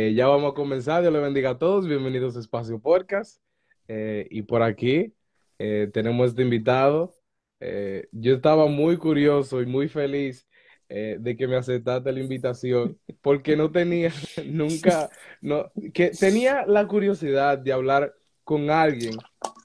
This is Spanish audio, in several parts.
Eh, ya vamos a comenzar. Dios le bendiga a todos. Bienvenidos a Espacio Podcast. Eh, y por aquí eh, tenemos este invitado. Yo estaba muy curioso y muy feliz de que me aceptaste la invitación, porque no tenía nunca, no, que tenía la curiosidad de hablar con alguien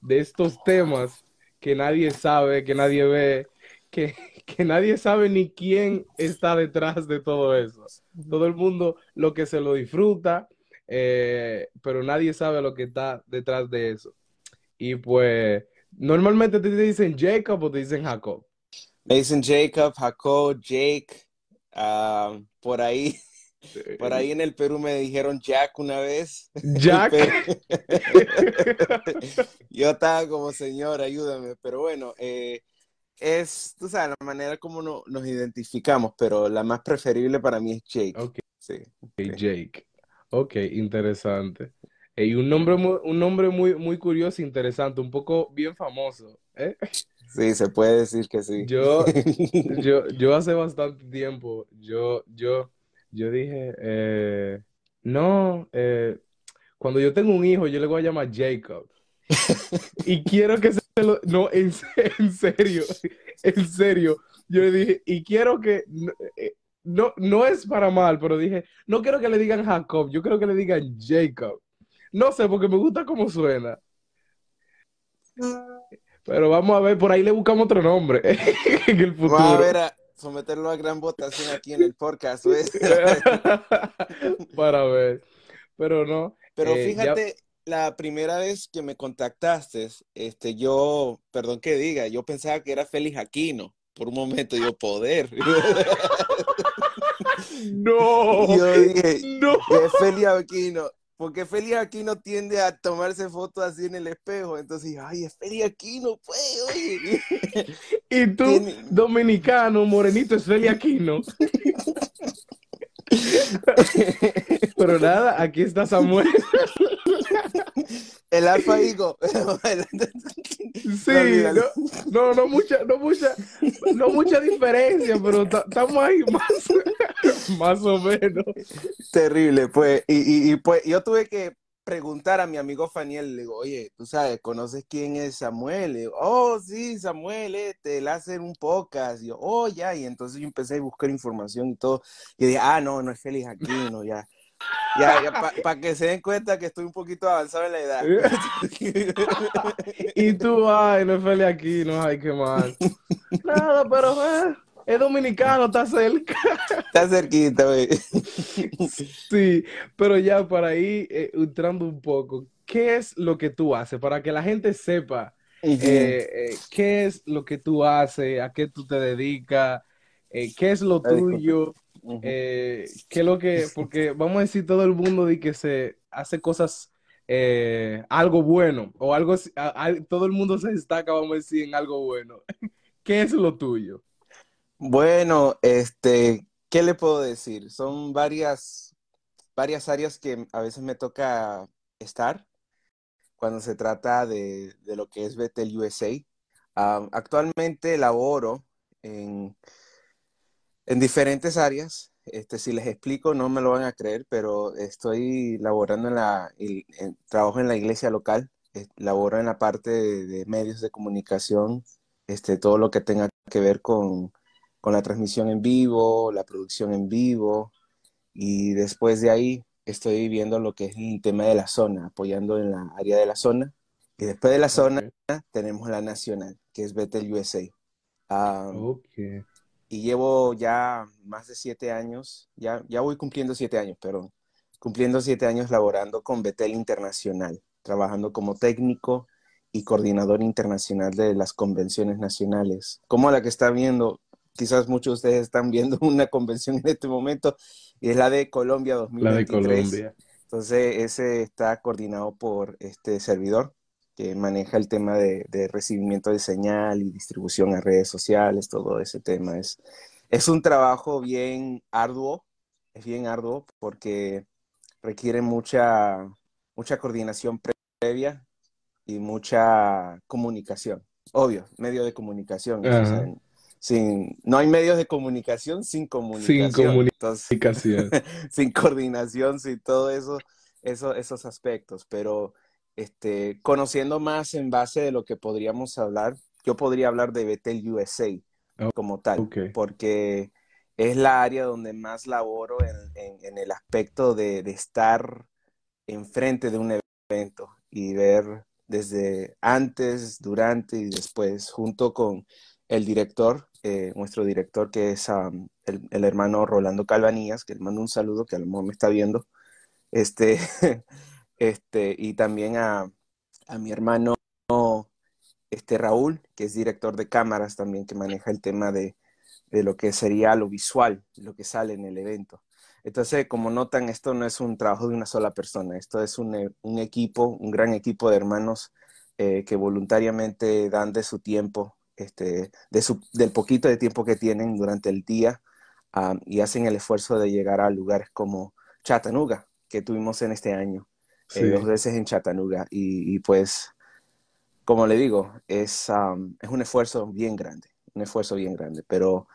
de estos temas que nadie sabe, que nadie ve, que, que nadie sabe ni quién está detrás de todo eso. Todo el mundo lo que se lo disfruta, eh, pero nadie sabe lo que está detrás de eso. Y pues, normalmente te dicen Jacob o te dicen Jacob. Me dicen Jacob, Jacob, Jake. ah, por ahí, por ahí en el Perú me dijeron Jack una vez. Jack. Yo estaba como, señor, ayúdame. Pero bueno, eh, es, tú sabes, la manera como no- nos identificamos, pero la más preferible para mí es Jake. Ok, Sí. Jake. Ok, interesante. Y un nombre muy, un nombre muy, muy curioso e interesante, un poco bien famoso. ¿eh? Sí, se puede decir que sí. Yo, yo, yo hace bastante tiempo, yo, yo, yo dije, eh, no, eh, cuando yo tengo un hijo, yo le voy a llamar Jacob. Y quiero que se lo, no, en, en serio, en serio, yo le dije, y quiero que, no, eh, no, no es para mal, pero dije, no quiero que le digan Jacob, yo quiero que le digan Jacob. No sé, porque me gusta cómo suena. Pero vamos a ver, por ahí le buscamos otro nombre en el Vamos a futuro. ver a someterlo a gran votación aquí en el podcast, ¿ves? Para ver. Pero no. Pero eh, ya- fíjate, la primera vez que me contactaste, este, yo, perdón que diga, yo pensaba que era Félix Aquino. Por un momento yo, poder. No. Yo dije, No. es Félix Aquino. Porque Félix Aquino tiende a tomarse fotos así en el espejo. Entonces, ay, es Félix Aquino, pues, oye. Y tú, Tiene- dominicano, morenito, es Feli Aquino. Pero nada, aquí está Samuel. El alfa higo. Sí, no, no, no mucha, no mucha, no mucha diferencia, pero ta- estamos ahí más, más o menos. Terrible, pues. Y, y, y, pues yo tuve que preguntar a mi amigo Faniel, le digo, oye, tú sabes, ¿conoces quién es Samuel? Le digo, oh, sí, Samuel, este, él hace un podcast. Y yo, oh, ya, y entonces yo empecé a buscar información y todo. Y dije, ah, no, no es Félix Aquino, ya. Ya, ya, para que se den cuenta que estoy un poquito avanzado en la edad. Y tú, ay, no es Feli Aquino, ay, qué mal. Nada, pero eh, es dominicano, está cerca. Está cerquita, güey. Sí, pero ya para ir eh, entrando un poco, ¿qué es lo que tú haces? Para que la gente sepa eh, eh, qué es lo que tú haces, a qué tú te dedicas, eh, qué es lo tuyo, qué es lo que, porque vamos a decir todo el mundo de que se hace cosas, eh, algo bueno, o algo, a- todo el mundo se destaca, vamos a decir, en algo bueno. ¿Qué es lo tuyo? Bueno, este, ¿qué le puedo decir? Son varias, varias áreas que a veces me toca estar cuando se trata de, de lo que es Betel USA. Actualmente laboro en, en diferentes áreas. Este, si les explico, no me lo van a creer, pero estoy laborando en la, trabajo en la iglesia local, laboro en la parte de, de medios de comunicación, este, todo lo que tenga que ver con con la transmisión en vivo, la producción en vivo, y después de ahí estoy viendo lo que es el tema de la zona, apoyando en la área de la zona. Y después de la zona Ok, tenemos la nacional, que es Betel USA. Um, ok. y llevo ya más de siete años, ya, ya voy cumpliendo siete años, perdón, cumpliendo siete años laborando con Betel Internacional, trabajando como técnico y coordinador internacional de las convenciones nacionales, como la que está viendo, quizás muchos de ustedes están viendo una convención en este momento, y es la de Colombia La de 2023. Colombia. Entonces, ese está coordinado por este servidor que maneja el tema de, de recibimiento de señal y distribución a redes sociales, todo ese tema. Es, es un trabajo bien arduo, es bien arduo porque requiere mucha, mucha coordinación previa y mucha comunicación. Obvio, medio de comunicación. eso, o sea. Sin, no hay medios de comunicación sin comunicación. Sin comunicación. sin coordinación, sin todo eso, eso, esos aspectos. Pero este, conociendo más en base de lo que podríamos hablar, yo podría hablar de Betel USA oh, como tal, porque es la área donde más laboro en, el aspecto de, estar enfrente de un evento y ver desde antes, durante y después, junto con el director, eh, nuestro director que es el, hermano Rolando Calvanías, que le mando un saludo, que a lo mejor me está viendo, este, este, y también a, a mi hermano este, Raúl, que es director de cámaras también, que maneja el tema de, de lo que sería lo visual, lo que sale en el evento. Entonces, como notan, esto no es un trabajo de una sola persona, esto es un, un equipo, un gran equipo de hermanos eh, que voluntariamente dan de su tiempo, este, de su, del poquito de tiempo que tienen durante el día um, y hacen el esfuerzo de llegar a lugares como Chattanooga, que tuvimos en este año, eh, dos veces en Chattanooga. Y, y, pues, como le digo, es, um, es un esfuerzo bien grande, un esfuerzo bien grande, pero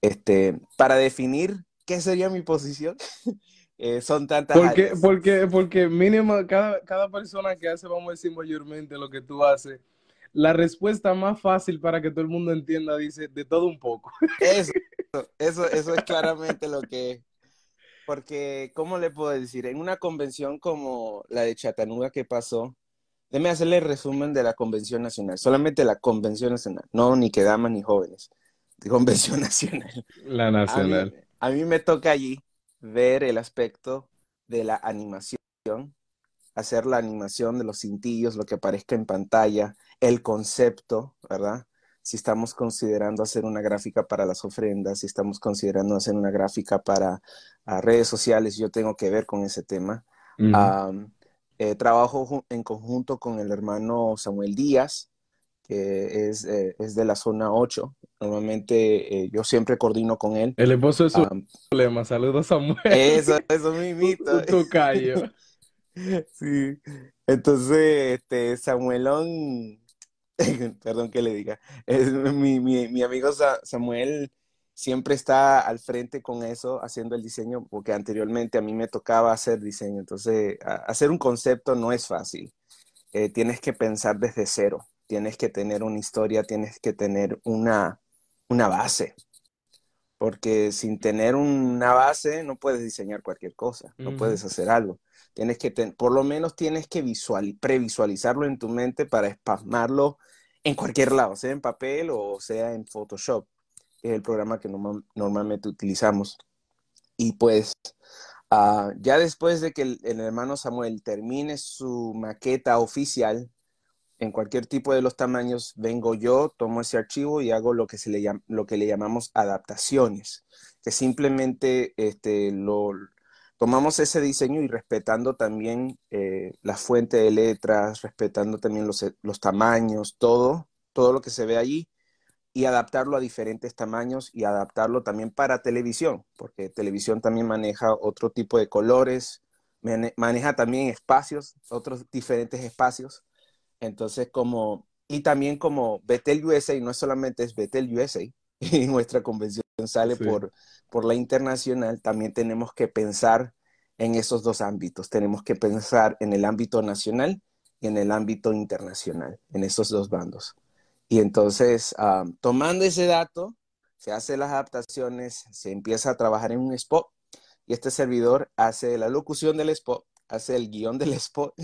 este, para definir qué sería mi posición, eh, son tantas porque, áreas. Porque, porque mínimo cada, cada persona que hace, vamos a decir mayormente lo que tú haces, la respuesta más fácil para que todo el mundo entienda dice de todo un poco. Eso, eso, eso es claramente lo que, porque, ¿cómo le puedo decir? En una convención como la de Chattanooga que pasó, déme hacerle el resumen de la convención nacional, solamente la convención nacional, no ni que damas ni jóvenes convención nacional. La nacional. A mí, me toca allí ver el aspecto de la animación, hacer la animación de los cintillos, lo que aparezca en pantalla, el concepto, ¿verdad? Si estamos considerando hacer una gráfica para las ofrendas, si estamos considerando hacer una gráfica para redes sociales, yo tengo que ver con ese tema. Eh, trabajo en conjunto con el hermano Samuel Díaz, que es, eh, es de la zona 8. Normalmente eh, yo siempre coordino con él. El esposo es su problema. Saludos, Samuel. Eso, eso tu, tu callo. sí. Entonces, este, Samuelón, perdón que le diga, es mi, mi, mi amigo Samuel siempre está al frente con eso, haciendo el diseño, porque anteriormente a mí me tocaba hacer diseño. Entonces, hacer un concepto no es fácil. Eh, tienes que pensar desde cero tienes que tener una historia, tienes que tener una, una base. Porque sin tener una base no puedes diseñar cualquier cosa, no puedes hacer algo. Tienes que, por lo menos tienes que visual, previsualizarlo en tu mente para espasmarlo en cualquier lado, sea en papel o sea en Photoshop, es el programa que normalmente utilizamos. Y pues ah, ya después de que el, hermano Samuel termine su maqueta oficial, en cualquier tipo de los tamaños, vengo yo, tomo ese archivo y hago lo que, se le, lo que le llamamos adaptaciones, que simplemente este, lo, tomamos ese diseño y respetando también eh, la fuente de letras, respetando también los, los tamaños, todo, todo lo que se ve allí, y adaptarlo a diferentes tamaños y adaptarlo también para televisión, porque televisión también maneja otro tipo de colores, maneja también espacios, otros diferentes espacios. Entonces, como, y también como Betel USA, no solamente es Betel USA, y nuestra convención sale por, por la internacional, también tenemos que pensar en esos dos ámbitos. Tenemos que pensar en el ámbito nacional y en el ámbito internacional, en esos dos bandos. Y entonces, tomando ese dato, se hace las adaptaciones, se empieza a trabajar en un spot y este servidor hace la locución del spot, hace el guion del spot.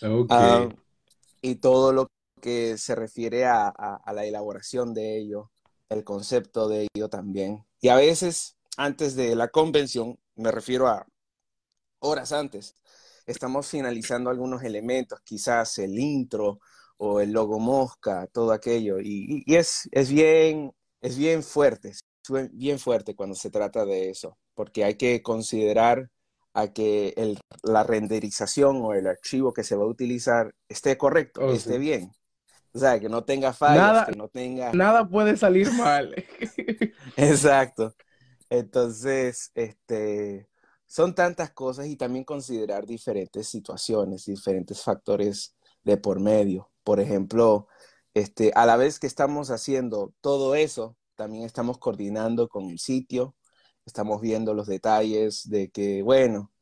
Okay. Y todo lo que se refiere a, la elaboración de ello, el concepto de ello también. Y a veces, antes de la convención, me refiero a horas antes, estamos finalizando algunos elementos, quizás el intro o el logo mosca, todo aquello. Y, es, es, bien, es bien fuerte, bien fuerte cuando se trata de eso, porque hay que considerar a que el, la renderización o el archivo que se va a utilizar esté correcto, oh, esté bien. O sea, que no tenga fallas, que no tenga... Nada puede salir mal. Exacto. Entonces, este, son tantas cosas y también considerar diferentes situaciones, diferentes factores de por medio. Por ejemplo, este, a la vez que estamos haciendo todo eso, también estamos coordinando con el sitio, estamos viendo los detalles de que, bueno,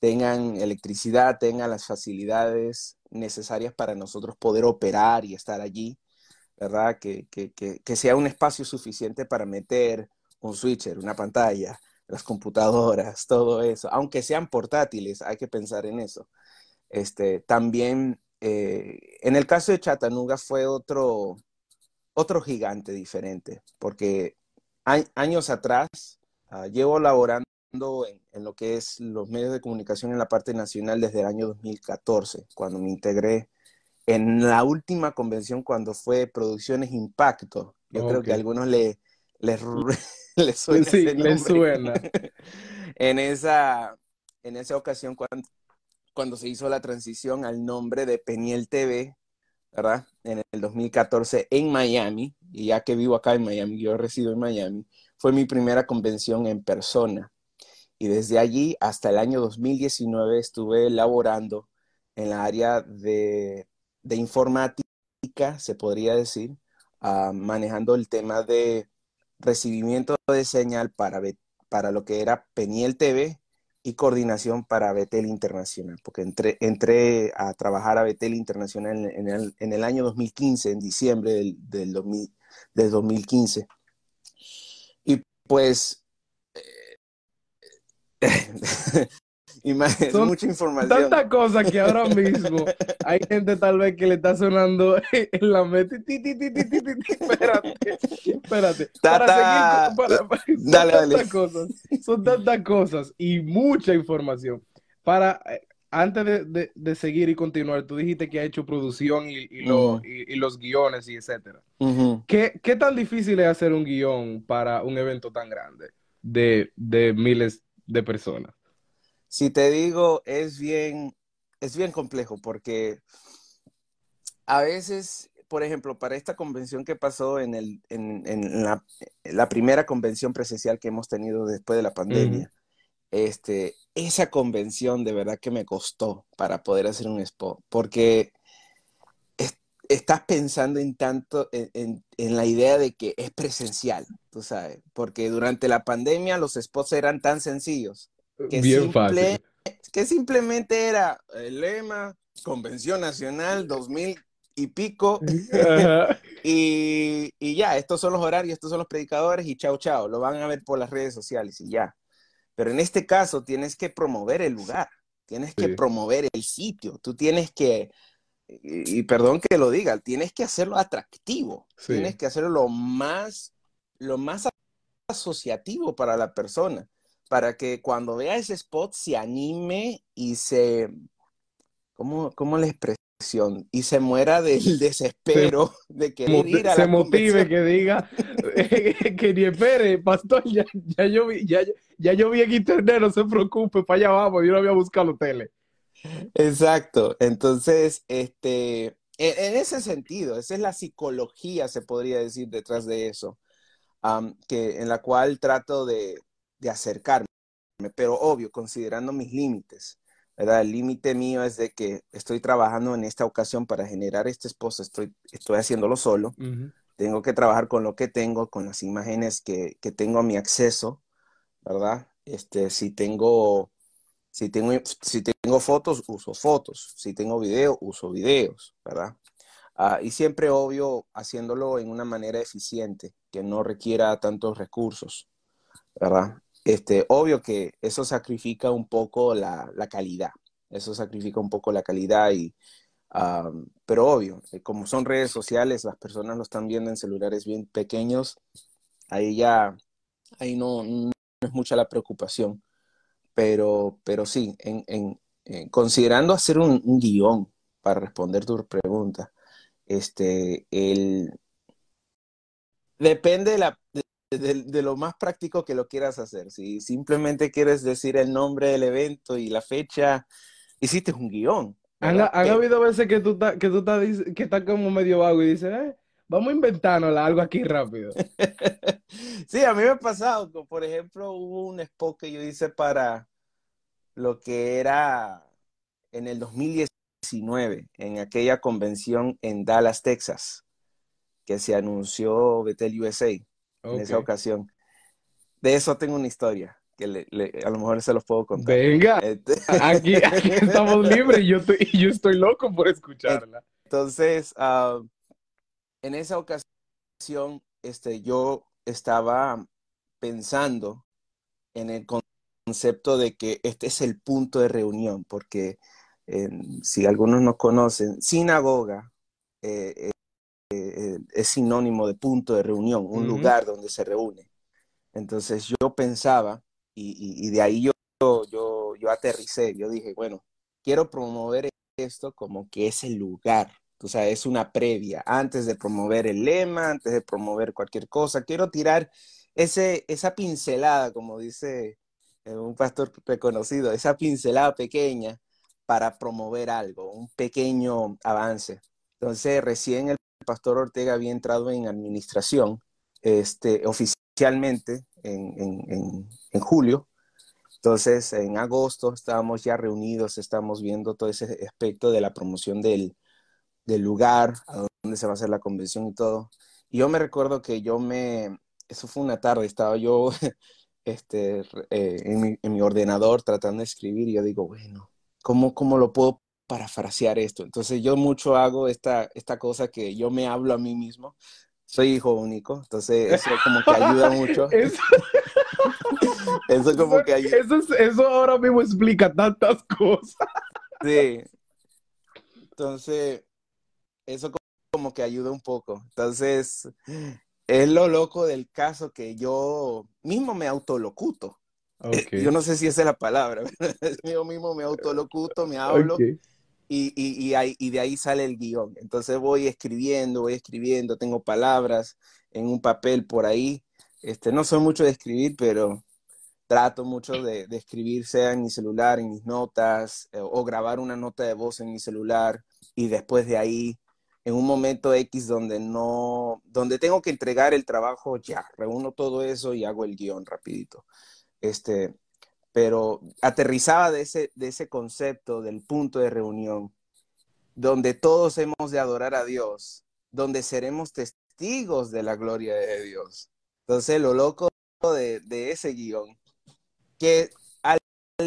tengan electricidad, tengan las facilidades necesarias para nosotros poder operar y estar allí, ¿verdad? Que, que, que, sea un espacio suficiente para meter un switcher, una pantalla, las computadoras, todo eso, aunque sean portátiles, hay que pensar en eso. Este, también, eh, en el caso de Chattanooga fue otro, otro gigante diferente, porque años atrás uh, llevo laborando en, en, lo que es los medios de comunicación en la parte nacional desde el año 2014, cuando me integré en la última convención cuando fue Producciones Impacto. Yo okay. creo que a algunos le, les, les suena. Sí, les suena. en, esa, en esa ocasión, cuando, cuando se hizo la transición al nombre de Peniel TV, ¿verdad? En el 2014 en Miami, y ya que vivo acá en Miami, yo resido en Miami, fue mi primera convención en persona. Y desde allí hasta el año 2019 estuve laborando en la área de, de informática, se podría decir, uh, manejando el tema de recibimiento de señal para, para lo que era Peniel TV y coordinación para Betel Internacional, porque entré, entré a trabajar a Betel Internacional en, en, el, en el, año 2015, en diciembre del, del, 2000, del 2015. Y pues, Son mucha información. Tantas cosas que ahora mismo hay gente tal vez que le está sonando en la mente. Espérate, espérate. Tata. Para seguir, para, para, dale, son dale. tantas cosas, son tantas cosas y mucha información. Para, eh, antes de, de, de, seguir y continuar, tú dijiste que ha hecho producción y, y, lo, Mm. y, y los guiones y etcétera. Ujú. ¿Qué, ¿Qué tan difícil es hacer un guion para un evento tan grande de, de miles de personas? Si te digo, es bien, es bien complejo porque a veces, por ejemplo, para esta convención que pasó en, el, en, en la, la, primera convención presencial que hemos tenido después de la pandemia, Mm. este, esa convención de verdad que me costó para poder hacer un spot, porque estás pensando en tanto en, en- en la idea de que es presencial, tú sabes, porque durante la pandemia los spots eran tan sencillos que Bien simple, fácil. que simplemente era el lema, Convención Nacional 2000 y pico, y, y ya, estos son los horarios, estos son los predicadores, y chao, chao, lo van a ver por las redes sociales y ya. Pero en este caso tienes que promover el lugar, tienes que Sí. promover el sitio, tú tienes que, y, y perdón que lo diga, tienes que hacerlo atractivo, Sí. tienes que hacerlo lo más, lo más asociativo para la persona, para que cuando vea ese spot se anime y se, ¿cómo, cómo la expresión? Y se muera del desespero de querer ir a se la motive, que diga que ni espere, pastor, ya, ya yo vi, ya, ya yo vi en internet, no se preocupe, para allá vamos, yo no voy a buscar los hoteles. Exacto. Entonces, este, en, en ese sentido, esa es la psicología, se podría decir, detrás de eso, que, en la cual trato de, de acercarme, pero obvio, considerando mis límites, ¿verdad? El límite mío es de que estoy trabajando en esta ocasión para generar este esposo, estoy, estoy haciéndolo solo, tengo que trabajar con lo que tengo, con las imágenes que, que tengo a mi acceso, ¿verdad? Este, si tengo, si tengo, si tengo fotos, uso fotos, si tengo video, uso videos, ¿verdad? Ah, y siempre, obvio, haciéndolo en una manera eficiente, que no requiera tantos recursos, ¿verdad? Este, obvio que eso sacrifica un poco la, la calidad, eso sacrifica un poco la calidad y, pero obvio, eh, como son redes sociales, las personas lo están viendo en celulares bien pequeños, ahí ya, ahí no, no es mucha la preocupación, pero, pero sí, en, en, en considerando hacer un, un, guion para responder tu pregunta, este, el, depende de la, de, de, de, lo más práctico que lo quieras hacer. Si simplemente quieres decir el nombre del evento y la fecha, hiciste un guion. Han, han habido veces que tú estás que tú que estás como medio vago y dices, eh, vamos a inventarnos algo aquí rápido. sí, a mí me ha pasado. Por ejemplo, hubo un spot que yo hice para lo que era en el 2019, en aquella convención en Dallas, Texas, que se anunció Betel USA. en esa ocasión. De eso tengo una historia que a lo mejor se los puedo contar. Venga, este aquí, estamos libres y yo estoy, yo estoy loco por escucharla. Entonces, ah, en esa ocasión, este, yo estaba pensando en el concepto de que este es el punto de reunión, porque si algunos no conocen, sinagoga eh, eh, eh, es sinónimo de punto de reunión, un lugar donde se reúne. Entonces yo pensaba, y, de ahí yo, yo, yo aterricé, yo dije, bueno, quiero promover esto como que es el lugar, o sea, es una previa, antes de promover el lema, antes de promover cualquier cosa, quiero tirar ese, esa pincelada, como dice un pastor reconocido, esa pincelada pequeña para promover algo, un pequeño avance. Entonces, recién el pastor Ortega había entrado en administración este, oficialmente en, julio. Entonces, en agosto estábamos ya reunidos, estamos viendo todo ese aspecto de la promoción del, lugar, a donde se va a hacer la convención y todo. Y yo me recuerdo que yo me, eso fue una tarde, estaba yo este, eh, en, mi, en, mi, ordenador tratando de escribir y yo digo, bueno, ¿cómo, cómo lo puedo parafrasear esto? Entonces yo mucho hago esta, esta cosa que yo me hablo a mí mismo. Soy hijo único, entonces eso como que ayuda mucho. Eso, como que ayuda. Eso, eso ahora mismo explica tantas cosas. Sí. Entonces, eso como que ayuda un poco. Entonces, es lo loco del caso que yo mismo me autolocuto. Yo no sé si esa es la palabra. Yo mismo me autolocuto, me hablo y, y, y, de ahí sale el guion. Entonces voy escribiendo, voy escribiendo, tengo palabras en un papel por ahí. Este, no soy mucho de escribir, pero trato mucho de, de escribir, sea en mi celular, en mis notas, eh, o grabar una nota de voz en mi celular y después de ahí, en un momento X donde no, donde tengo que entregar el trabajo, ya, reúno todo eso y hago el guion rapidito. Este, pero aterrizaba de ese, de ese concepto del punto de reunión, donde todos hemos de adorar a Dios, donde seremos testigos de la gloria de Dios. Entonces, lo loco de, de ese guion, que al,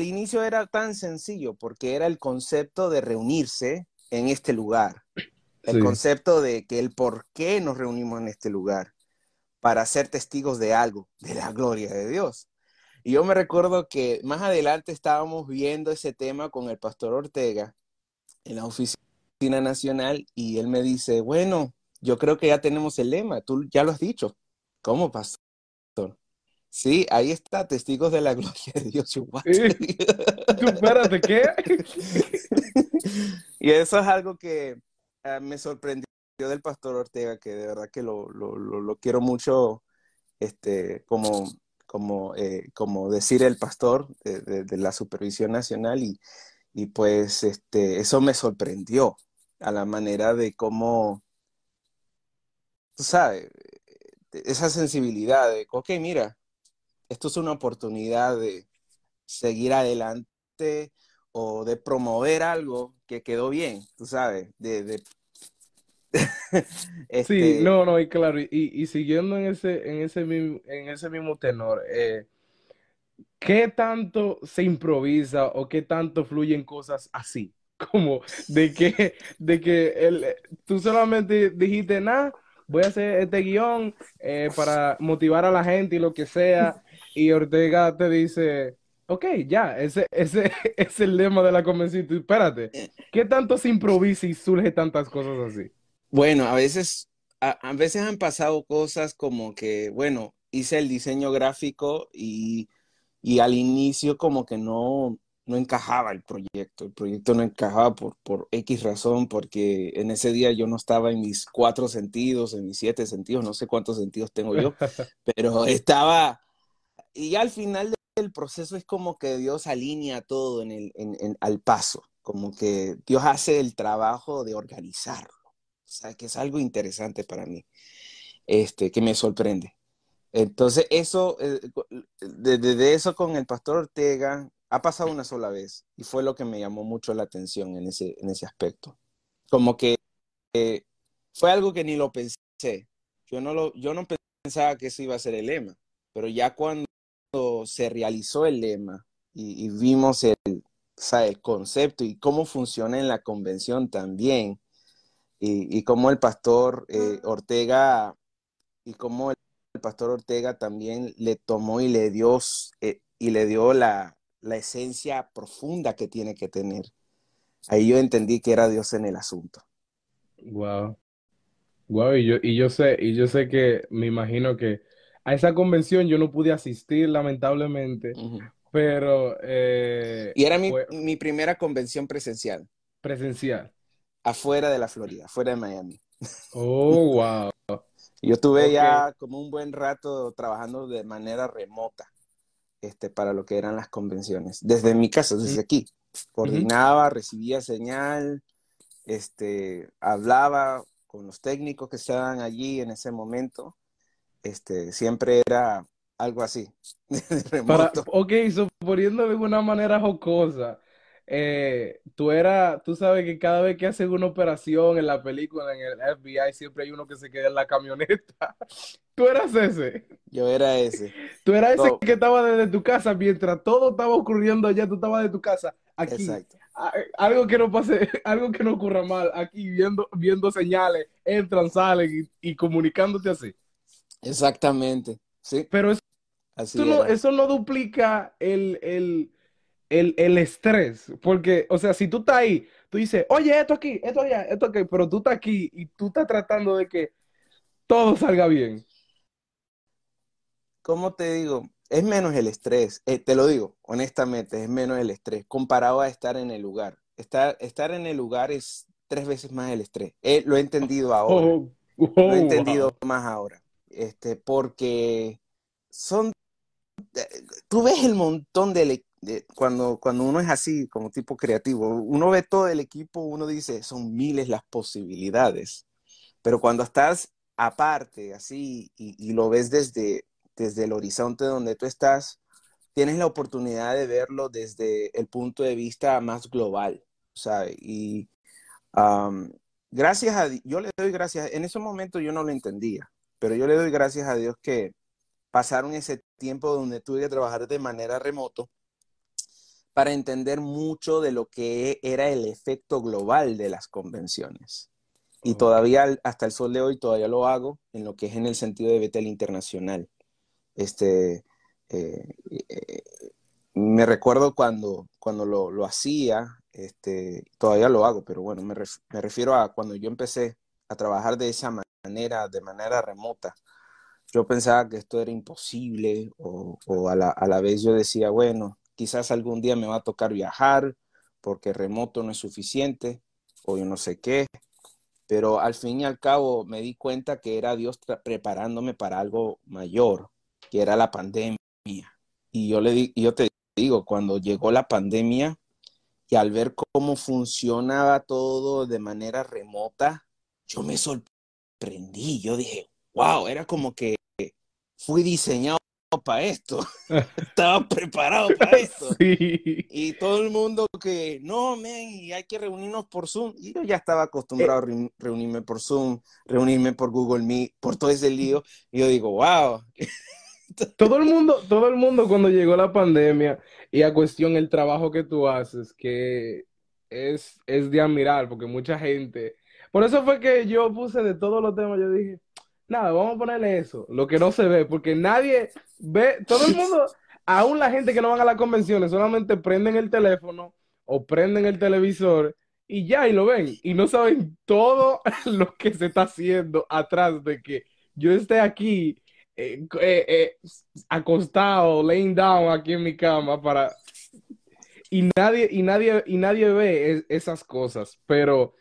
inicio era tan sencillo, porque era el concepto de reunirse en este lugar, el concepto de que el por qué nos reunimos en este lugar, para ser testigos de algo, de la gloria de Dios. Y yo me recuerdo que más adelante estábamos viendo ese tema con el pastor Ortega en la oficina nacional y él me dice, bueno, yo creo que ya tenemos el lema, tú ya lo has dicho. ¿Cómo, pastor? Sí, ahí está, testigos de la gloria de Dios. ¿Tú espérate, qué? y eso es algo que ah, me sorprendió del pastor Ortega, que de verdad que lo, lo, quiero mucho este, como como, eh, como decir el pastor de, la supervisión nacional y, y, pues este, eso me sorprendió a la manera de cómo, tú sabes, esa sensibilidad de, ok, mira, esto es una oportunidad de seguir adelante o de promover algo que quedó bien, tú sabes, de, este no, no, y claro, y, siguiendo en ese, en ese, mismo, en ese mismo tenor, eh, ¿qué tanto se improvisa o qué tanto fluyen cosas así? Como de que, de que el, tú solamente dijiste, nada, voy a hacer este guion eh, para motivar a la gente y lo que sea, y Ortega te dice, ok, ya, ese, ese es el lema de la convención. Espérate, ¿qué tanto se improvisa y surge tantas cosas así? Bueno, a veces, a, veces han pasado cosas como que, bueno, hice el diseño gráfico y, al inicio como que no, no encajaba el proyecto. El proyecto no encajaba por, por X razón, porque en ese día yo no estaba en mis cuatro sentidos, en mis siete sentidos, no sé cuántos sentidos tengo yo, pero estaba, y al final del proceso es como que Dios alinea todo en el, en, al paso, como que Dios hace el trabajo de organizarlo. O sea, que es algo interesante para mí, este, que me sorprende. Entonces, eso, desde eh, eso con el pastor Ortega, ha pasado una sola vez y fue lo que me llamó mucho la atención en ese, en ese aspecto. Como que eh, fue algo que ni lo pensé. Yo no, lo, yo no pensaba que eso iba a ser el lema, pero ya cuando se realizó el lema y, vimos el, el concepto y cómo funciona en la convención también, y, cómo el pastor eh, Ortega, y cómo el, pastor Ortega también le tomó y le dio, eh, y le dio la, la esencia profunda que tiene que tener. Ahí yo entendí que era Dios en el asunto. Wow. Wow, y yo, y yo sé, y yo sé que me imagino que a esa convención yo no pude asistir, lamentablemente, pero... Eh, y era mi, mi, primera convención presencial. Presencial. Afuera de la Florida, afuera de Miami. Oh, wow. yo tuve ya como un buen rato trabajando de manera remota este, para lo que eran las convenciones, desde mi casa, desde aquí. Coordinaba, recibía señal, este, hablaba con los técnicos que estaban allí en ese momento. Este, siempre era algo así, remoto. ok, suponiendo de una manera jocosa, eh, tú era, tú sabes que cada vez que hacen una operación en la película, en el FBI, siempre hay uno que se queda en la camioneta. Tú eras ese. Yo era ese. Tú eras ese que estaba desde tu casa mientras todo estaba ocurriendo allá, tú estabas de tu casa aquí. Exacto. Algo que no pase, algo que no ocurra mal, aquí viendo, viendo señales, entran, salen y, comunicándote así. Exactamente. Sí. Pero eso, no, eso no duplica el, el el, estrés, porque, o sea, si tú estás ahí, tú dices, oye, esto aquí, esto allá, esto aquí, pero tú estás aquí y tú estás tratando de que todo salga bien. ¿Cómo te digo? Es menos el estrés, eh, te lo digo, honestamente, es menos el estrés comparado a estar en el lugar. Estar, estar en el lugar es tres veces más el estrés. Eh, lo he entendido ahora. Oh, lo he entendido más ahora. Este, porque son, eh, tú ves el montón de, cuando, cuando uno es así, como tipo creativo, uno ve todo el equipo, uno dice, son miles las posibilidades. Pero cuando estás aparte, así, y, lo ves desde, desde el horizonte donde tú estás, tienes la oportunidad de verlo desde el punto de vista más global. ¿sabes? Y gracias a yo le doy gracias, en ese momento yo no lo entendía, pero yo le doy gracias a Dios que pasaron ese tiempo donde tuve que trabajar de manera remoto para entender mucho de lo que era el efecto global de las convenciones. Y todavía hasta el sol de hoy todavía lo hago en lo que es en el sentido de Betel Internacional. Este, eh, eh, me recuerdo cuando, cuando lo, hacía, este, todavía lo hago, pero bueno, me, refiero a cuando yo empecé a trabajar de esa manera, de manera remota. Yo pensaba que esto era imposible o, a, la, a la vez yo decía, bueno, quizás algún día me va a tocar viajar porque remoto no es suficiente o yo no sé qué, pero al fin y al cabo me di cuenta que era Dios preparándome para algo mayor, que era la pandemia. Y yo, le di, yo te digo, cuando llegó la pandemia y al ver cómo funcionaba todo de manera remota, yo me sorprendí, yo dije, wow, era como que fui diseñado para esto, estaba preparado para esto. Y todo el mundo que, no, men, y hay que reunirnos por Zoom. Y yo ya estaba acostumbrado a reunirme por Zoom, reunirme por Google Meet, por todo ese lío. Y yo digo, wow. todo el mundo, todo el mundo cuando llegó la pandemia y a cuestión el trabajo que tú haces, que es, es de admirar, porque mucha gente, por eso fue que yo puse de todos los temas, yo dije, nada, vamos a ponerle eso, lo que no se ve, porque nadie ve, todo el mundo, aún la gente que no van a las convenciones, solamente prenden el teléfono o prenden el televisor y ya, y lo ven, y no saben todo lo que se está haciendo atrás de que yo esté aquí eh, eh, eh, acostado, laying down aquí en mi cama para... Y nadie, y nadie, y nadie ve esas cosas, pero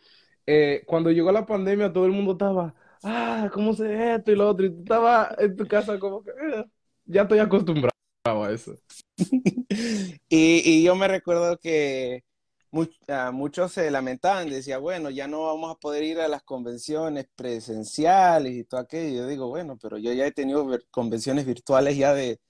cuando llegó la pandemia todo el mundo estaba ah, ¿cómo se esto y lo otro? Y tú estabas en tu casa como que, eh, ya estoy acostumbrado a eso. y, yo me recuerdo que ah, muchos se lamentaban, decía, bueno, ya no vamos a poder ir a las convenciones presenciales y todo aquello. Yo digo, bueno, pero yo ya he tenido convenciones virtuales ya de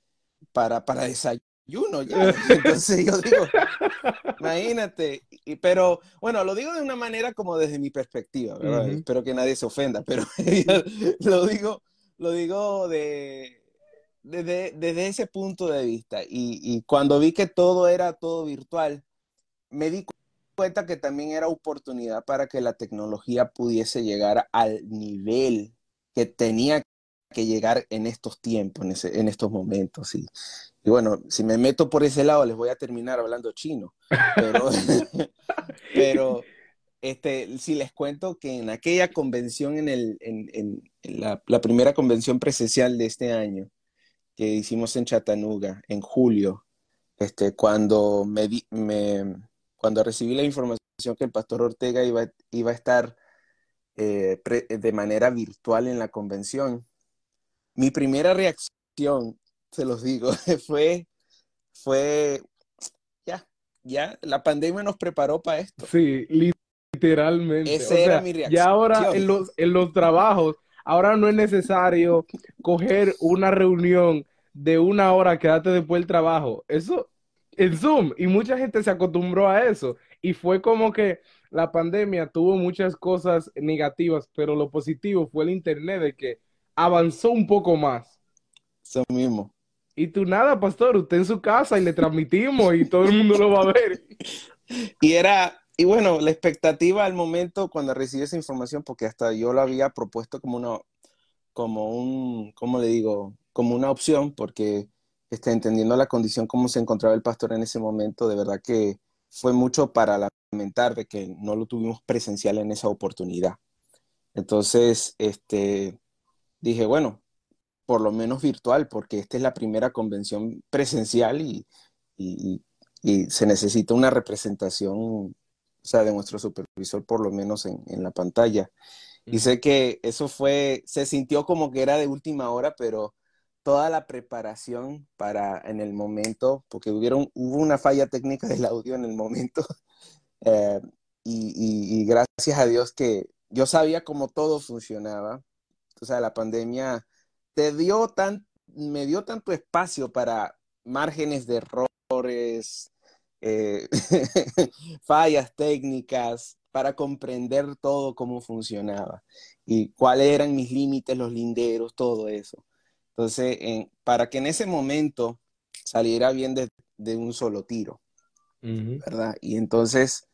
para, para desayuno uno ya. Entonces yo digo, imagínate, y, pero bueno, lo digo de una manera como desde mi perspectiva, ¿verdad? Espero que nadie se ofenda, pero lo digo, lo digo de, desde, ese punto de vista. Y, y, cuando vi que todo era todo virtual, me di cuenta que también era oportunidad para que la tecnología pudiese llegar al nivel que tenía que llegar en estos tiempos, en, ese, en estos momentos. Y, y, bueno, si me meto por ese lado, les voy a terminar hablando chino. Pero, pero este, si les cuento que en aquella convención, en, el, en, en la, la, primera convención presencial de este año, que hicimos en Chattanooga, en julio, este, cuando, me, me, cuando recibí la información que el pastor Ortega iba, iba a estar eh, de manera virtual en la convención, mi primera reacción, se los digo, fue, fue, ya, ya, la pandemia nos preparó para esto. Sí, Literalmente. Esa era mi reacción. Y ahora en los, en los trabajos, ahora no es necesario coger una reunión de una hora, quedarte después del trabajo. Eso en Zoom. Y mucha gente se acostumbró a eso. Y fue como que la pandemia tuvo muchas cosas negativas, pero lo positivo fue el Internet de que avanzó un poco más. Eso mismo. Y tú nada, pastor, usted en su casa y le transmitimos y todo el mundo lo va a ver. Y era, y bueno, la expectativa al momento cuando recibí esa información, porque hasta yo lo había propuesto como una, como un, ¿cómo le digo? Como una opción, porque este, entendiendo la condición como se encontraba el pastor en ese momento, de verdad que fue mucho para lamentar de que no lo tuvimos presencial en esa oportunidad. Entonces, este, dije, bueno, por lo menos virtual, porque esta es la primera convención presencial y, y, y se necesita una representación o sea, de nuestro supervisor por lo menos en, en la pantalla. Y sé que eso fue, se sintió como que era de última hora, pero toda la preparación para en el momento, porque hubieron, hubo una falla técnica del audio en el momento, eh, y, y, gracias a Dios que yo sabía cómo todo funcionaba. O sea, la pandemia te dio tan, me dio tanto espacio para márgenes de errores, eh, fallas técnicas, para comprender todo cómo funcionaba y cuáles eran mis límites, los linderos, todo eso. Entonces, para que en ese momento saliera bien de, un solo tiro, ¿verdad? Y entonces,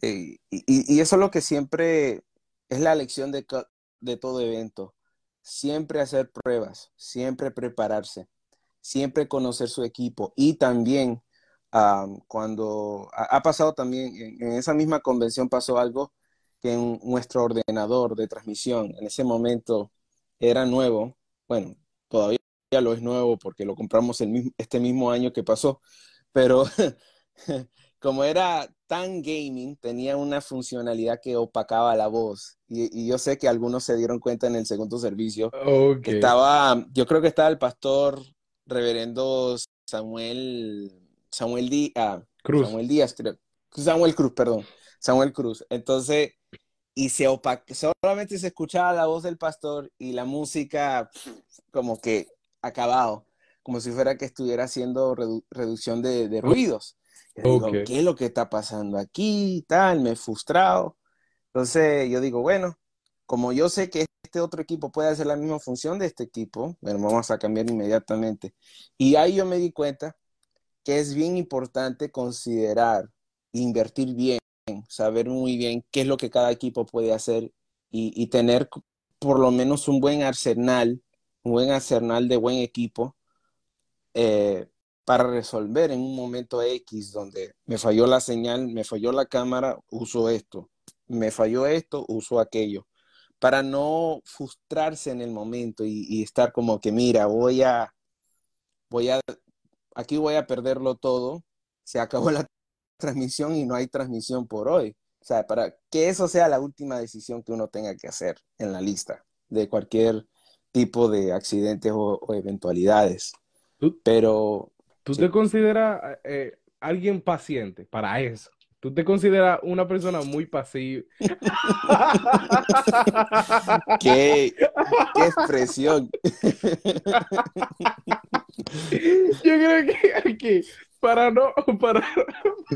eh, y, eso es lo que siempre es la lección de, de todo evento. Siempre hacer pruebas, siempre prepararse, siempre conocer su equipo. Y también cuando ha, pasado también, en, esa misma convención pasó algo que en nuestro ordenador de transmisión en ese momento era nuevo, bueno, todavía lo es nuevo porque lo compramos este mismo año que pasó, pero como era tan gaming, tenía una funcionalidad que opacaba la voz. Y, yo sé que algunos se dieron cuenta en el segundo servicio. estaba, yo creo que estaba el pastor reverendo Samuel Samuel, Díaz, ah, Cruz. Samuel Díaz, Samuel Cruz, perdón, Samuel Cruz. Entonces, y se solamente se escuchaba la voz del pastor y la música como que acabado, como si fuera que estuviera haciendo reducción de, ruidos. Digo, ¿qué es lo que está pasando aquí? Tal, me he frustrado. Entonces yo digo, bueno, como yo sé que este otro equipo puede hacer la misma función de este equipo, bueno, vamos a cambiar inmediatamente. Y ahí yo me di cuenta que es bien importante considerar, invertir bien, saber muy bien qué es lo que cada equipo puede hacer y, tener por lo menos un buen arsenal, un buen arsenal de buen equipo eh, para resolver en un momento X donde me falló la señal, me falló la cámara, uso esto, me falló esto, uso aquello, para no frustrarse en el momento y, y estar como que, mira, voy a, voy a aquí voy a perderlo todo, se acabó la transmisión y no hay transmisión por hoy. O sea, para que eso sea la última decisión que uno tenga que hacer en la lista de cualquier tipo de accidentes o, eventualidades. Pero... ¿Tú te consideras eh, alguien paciente para eso? ¿Tú te consideras una persona muy pasiva? ¿Qué, qué expresión. Yo creo que aquí, para no, para,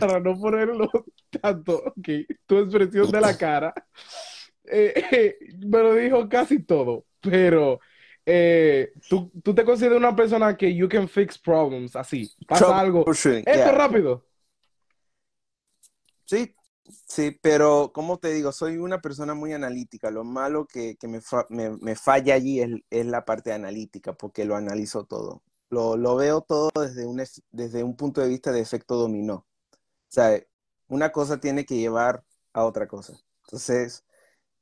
para no ponerlo tanto, okay, tu expresión de la cara, eh, eh, me lo dijo casi todo, pero eh, ¿tú, tú te consideras una persona que you can fix problems, así, pasa algo, esto yeah. rápido. Sí, sí, pero como te digo, soy una persona muy analítica. Lo malo que, que me, fa- me- me falla allí es, es la parte analítica, porque lo analizo todo. Lo, lo veo todo desde un, desde un punto de vista de efecto dominó. O sea, una cosa tiene que llevar a otra cosa. Entonces,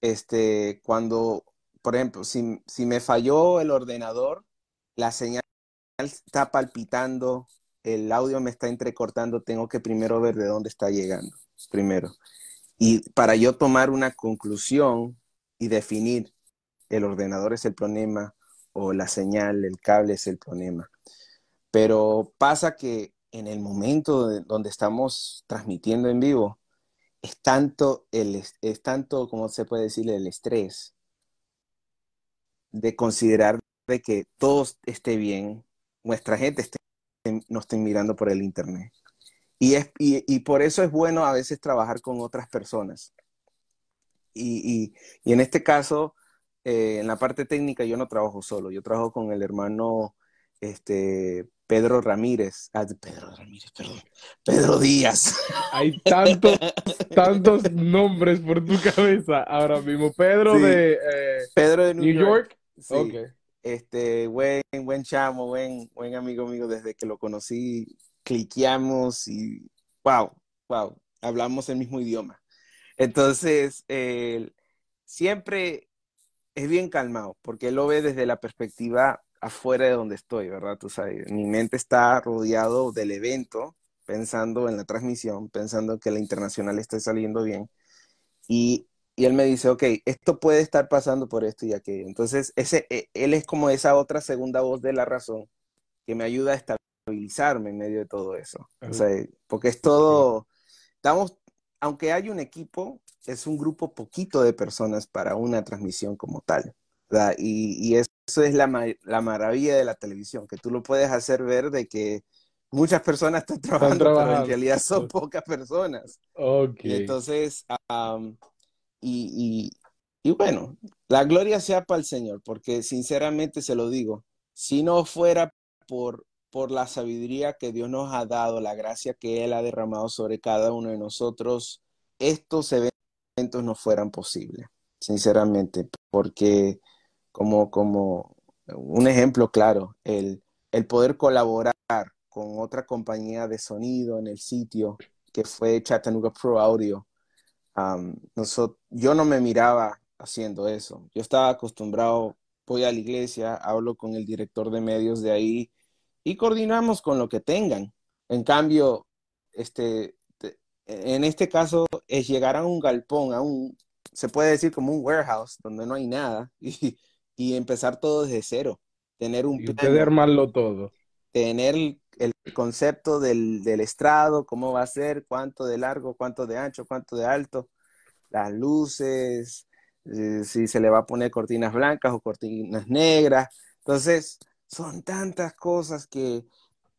este, cuando, por ejemplo, si, si me falló el ordenador, la señal está palpitando, el audio me está entrecortando, tengo que primero ver de dónde está llegando, primero. Y para yo tomar una conclusión y definir el ordenador es el problema o la señal, el cable es el problema. Pero pasa que en el momento de- donde estamos transmitiendo en vivo, es tanto, el, es, tanto, como se puede decir, el estrés de considerar de que todo esté bien, nuestra gente esté, nos esté mirando por el internet. Y, es, y, y por eso es bueno a veces trabajar con otras personas. Y, y, y en este caso, eh, en la parte técnica, yo no trabajo solo, yo trabajo con el hermano este, Pedro Ramírez. Ah, Pedro Ramírez, perdón. Pedro Díaz. Hay tantos, tantos nombres por tu cabeza ahora mismo. Pedro Sí. de eh, Pedro de New, New York. York. Sí. Ok. Este, buen, buen chamo, buen, buen amigo mío desde que lo conocí, cliqueamos y wow, wow, hablamos el mismo idioma. Entonces, eh, siempre es bien calmado, porque él lo ve desde la perspectiva afuera de donde estoy, ¿verdad? Tú sabes, mi mente está rodeado del evento, pensando en la transmisión, pensando que la internacional esté saliendo bien. Y, y él me dice, ok, esto puede estar pasando por esto y aquello. Entonces, ese, eh, él es como esa otra segunda voz de la razón que me ayuda a estabilizarme en medio de todo eso. O sea, porque es todo, estamos, aunque hay un equipo, es un grupo poquito de personas para una transmisión como tal. ¿verdad? Y, y eso es la, ma- la maravilla de la televisión, que tú lo puedes hacer ver de que muchas personas están trabajando, pero en trabajando. realidad son pocas personas. Y entonces, am, y, y, bueno, la gloria sea para el Señor, porque sinceramente se lo digo, si no fuera por, por la sabiduría que Dios nos ha dado, la gracia que Él ha derramado sobre cada uno de nosotros, estos eventos no fueran posibles, sinceramente, porque como, como un ejemplo claro, el, el poder colaborar con otra compañía de sonido en el sitio que fue Chattanooga Pro Audio. Um, nosotros, yo no me miraba haciendo eso. Yo estaba acostumbrado, voy a la iglesia, hablo con el director de medios de ahí y coordinamos con lo que tengan. En cambio, este, te- en este caso es llegar a un galpón, a un, se puede decir como un warehouse donde no hay nada y, y empezar todo desde cero. Tener un Y plano, armarlo todo. tener el, concepto del, del estrado, cómo va a ser, cuánto de largo, cuánto de ancho, cuánto de alto, las luces, eh, si se le va a poner cortinas blancas o cortinas negras. Entonces, son tantas cosas que,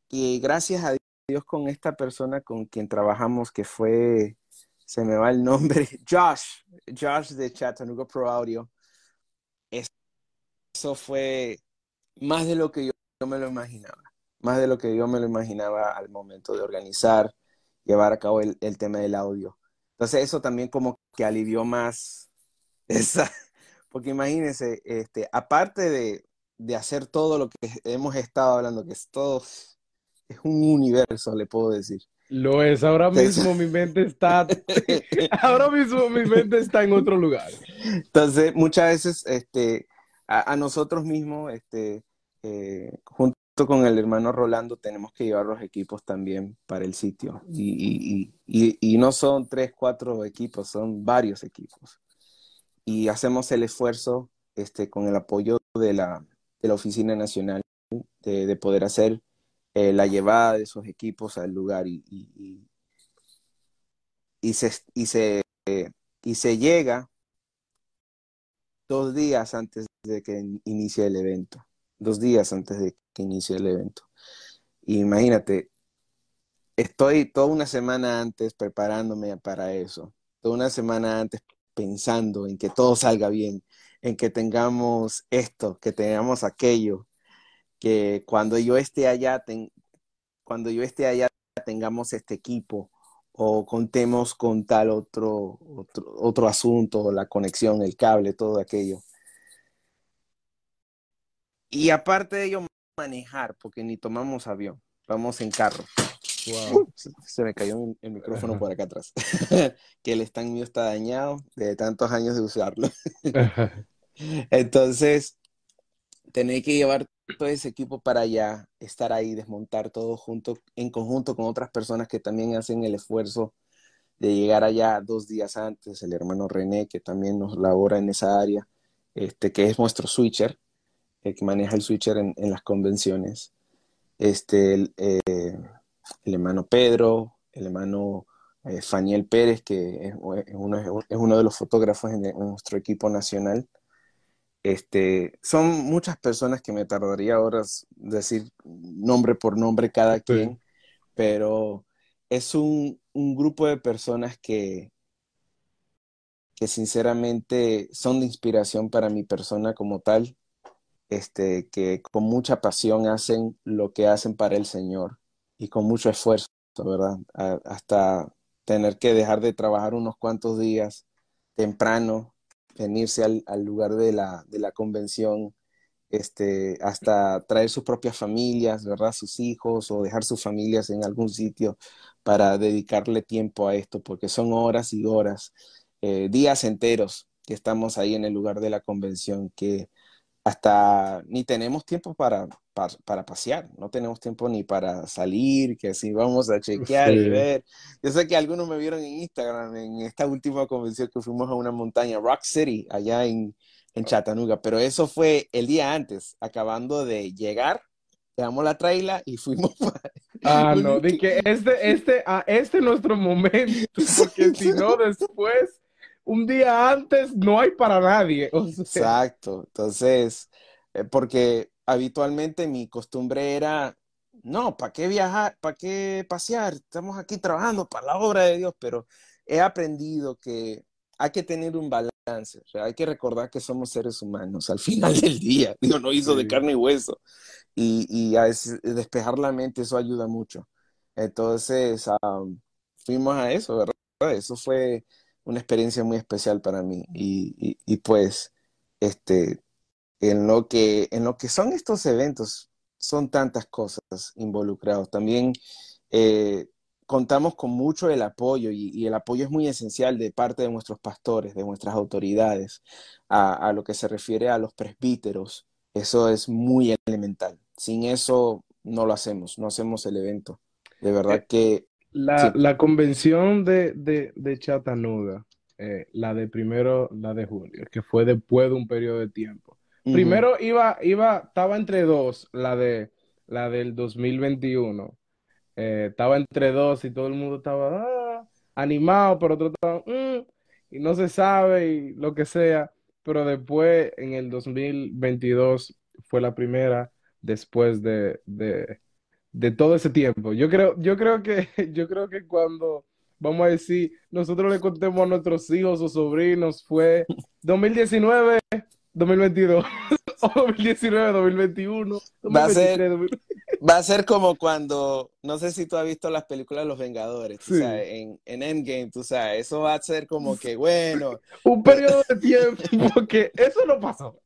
que gracias a Dios con esta persona con quien trabajamos, que fue, se me va el nombre, Josh, Josh de Chattanooga Pro Audio, eso fue más de lo que yo, yo me lo imaginaba más de lo que yo me lo imaginaba al momento de organizar, llevar a cabo el, el, tema del audio. Entonces eso también como que alivió más esa, porque imagínense, este, aparte de, de hacer todo lo que hemos estado hablando, que es todo, es un universo, le puedo decir. Lo es, ahora mismo mi mente está, ahora mismo mi mente está en otro lugar. Entonces, muchas veces, este, a, a nosotros mismos, este, eh, junto con el hermano Rolando tenemos que llevar los equipos también para el sitio. Y, no son tres, cuatro equipos, son varios equipos. Y hacemos el esfuerzo este, con el apoyo de la, de la Oficina Nacional de, de poder hacer eh, la llevada de esos equipos al lugar. Y se, y, se, eh, y se llega dos días antes de que inicie el evento. Dos días antes de que inicie el evento. Y imagínate, estoy toda una semana antes preparándome para eso, toda una semana antes pensando en que todo salga bien, en que tengamos esto, que tengamos aquello, que cuando yo esté allá, cuando yo esté allá tengamos este equipo o contemos con tal otro, otro, otro asunto, la conexión, el cable, todo aquello. Y aparte de ello, manejar, porque ni tomamos avión, vamos en carro. Wow. Se, me cayó el, micrófono por acá atrás. que el stand mío está dañado de tantos años de usarlo. Entonces, tener que llevar todo ese equipo para allá, estar ahí, desmontar todo junto, en conjunto con otras personas que también hacen el esfuerzo de llegar allá dos días antes, el hermano René, que también nos labora en esa área, este, que es nuestro switcher, que maneja el switcher en, las convenciones, este, el, eh, el, hermano Pedro, el hermano eh, Faniel Pérez, que es, uno, es, uno, de los fotógrafos en, nuestro equipo nacional. Este, son muchas personas que me tardaría horas decir nombre por nombre cada quien, pero es un, un, grupo de personas que, que sinceramente son de inspiración para mi persona como tal este, que con mucha pasión hacen lo que hacen para el Señor y con mucho esfuerzo, ¿verdad? hasta tener que dejar de trabajar unos cuantos días temprano, venirse al, lugar de la, convención, este, hasta traer sus propias familias, ¿verdad? Sus hijos o dejar sus familias en algún sitio para dedicarle tiempo a esto, porque son horas y horas, eh, días enteros que estamos ahí en el lugar de la convención, que hasta ni tenemos tiempo para, para, pasear, no tenemos tiempo ni para salir, que si vamos a chequear y ver. Yo sé que algunos me vieron en Instagram en esta última convención que fuimos a una montaña, Rock City, allá en, en Chattanooga, pero eso fue el día antes, acabando de llegar, dejamos la traila y fuimos para... Ah, no, de que este, este, ah, este es nuestro momento, porque si no, después un día antes no hay para nadie. Exacto. Entonces, eh, porque habitualmente mi costumbre era, no, ¿para qué viajar? ¿Para qué pasear? Estamos aquí trabajando para la obra de Dios, pero he aprendido que hay que tener un balance. O sea, hay que recordar que somos seres humanos al final del día. Dios no hizo de carne y hueso. Y, y a despejar la mente, eso ayuda mucho. Entonces, fuimos a eso, ¿verdad? Eso fue una experiencia muy especial para mí. Y, pues, este, en lo, que, en lo que son estos eventos, son tantas cosas involucradas. También eh, contamos con mucho el apoyo y, el apoyo es muy esencial de parte de nuestros pastores, de nuestras autoridades, a, a lo que se refiere a los presbíteros. Eso es muy elemental. Sin eso no lo hacemos, no hacemos el evento. De verdad eh, que la, convención de, de, Chattanooga, eh, la de primero, la de julio, que fue después de un periodo de tiempo. Primero iba, iba, estaba entre dos, la de la del 2021. Eh, estaba entre dos y todo el mundo estaba ah, animado, pero otro estaba, mm", y no se sabe y lo que sea. Pero después, en el 2022, fue la primera después de, de todo ese tiempo. Yo creo, yo creo que, yo creo que cuando vamos a decir, nosotros le contemos a nuestros hijos o sobrinos, fue 2019, 2022, o 2019, 2021, va a ser, Va a ser como cuando, no sé si tú has visto las películas de Los Vengadores, en, en Endgame, tú sabes, eso va a ser como que, bueno. Un periodo de tiempo que eso no pasó.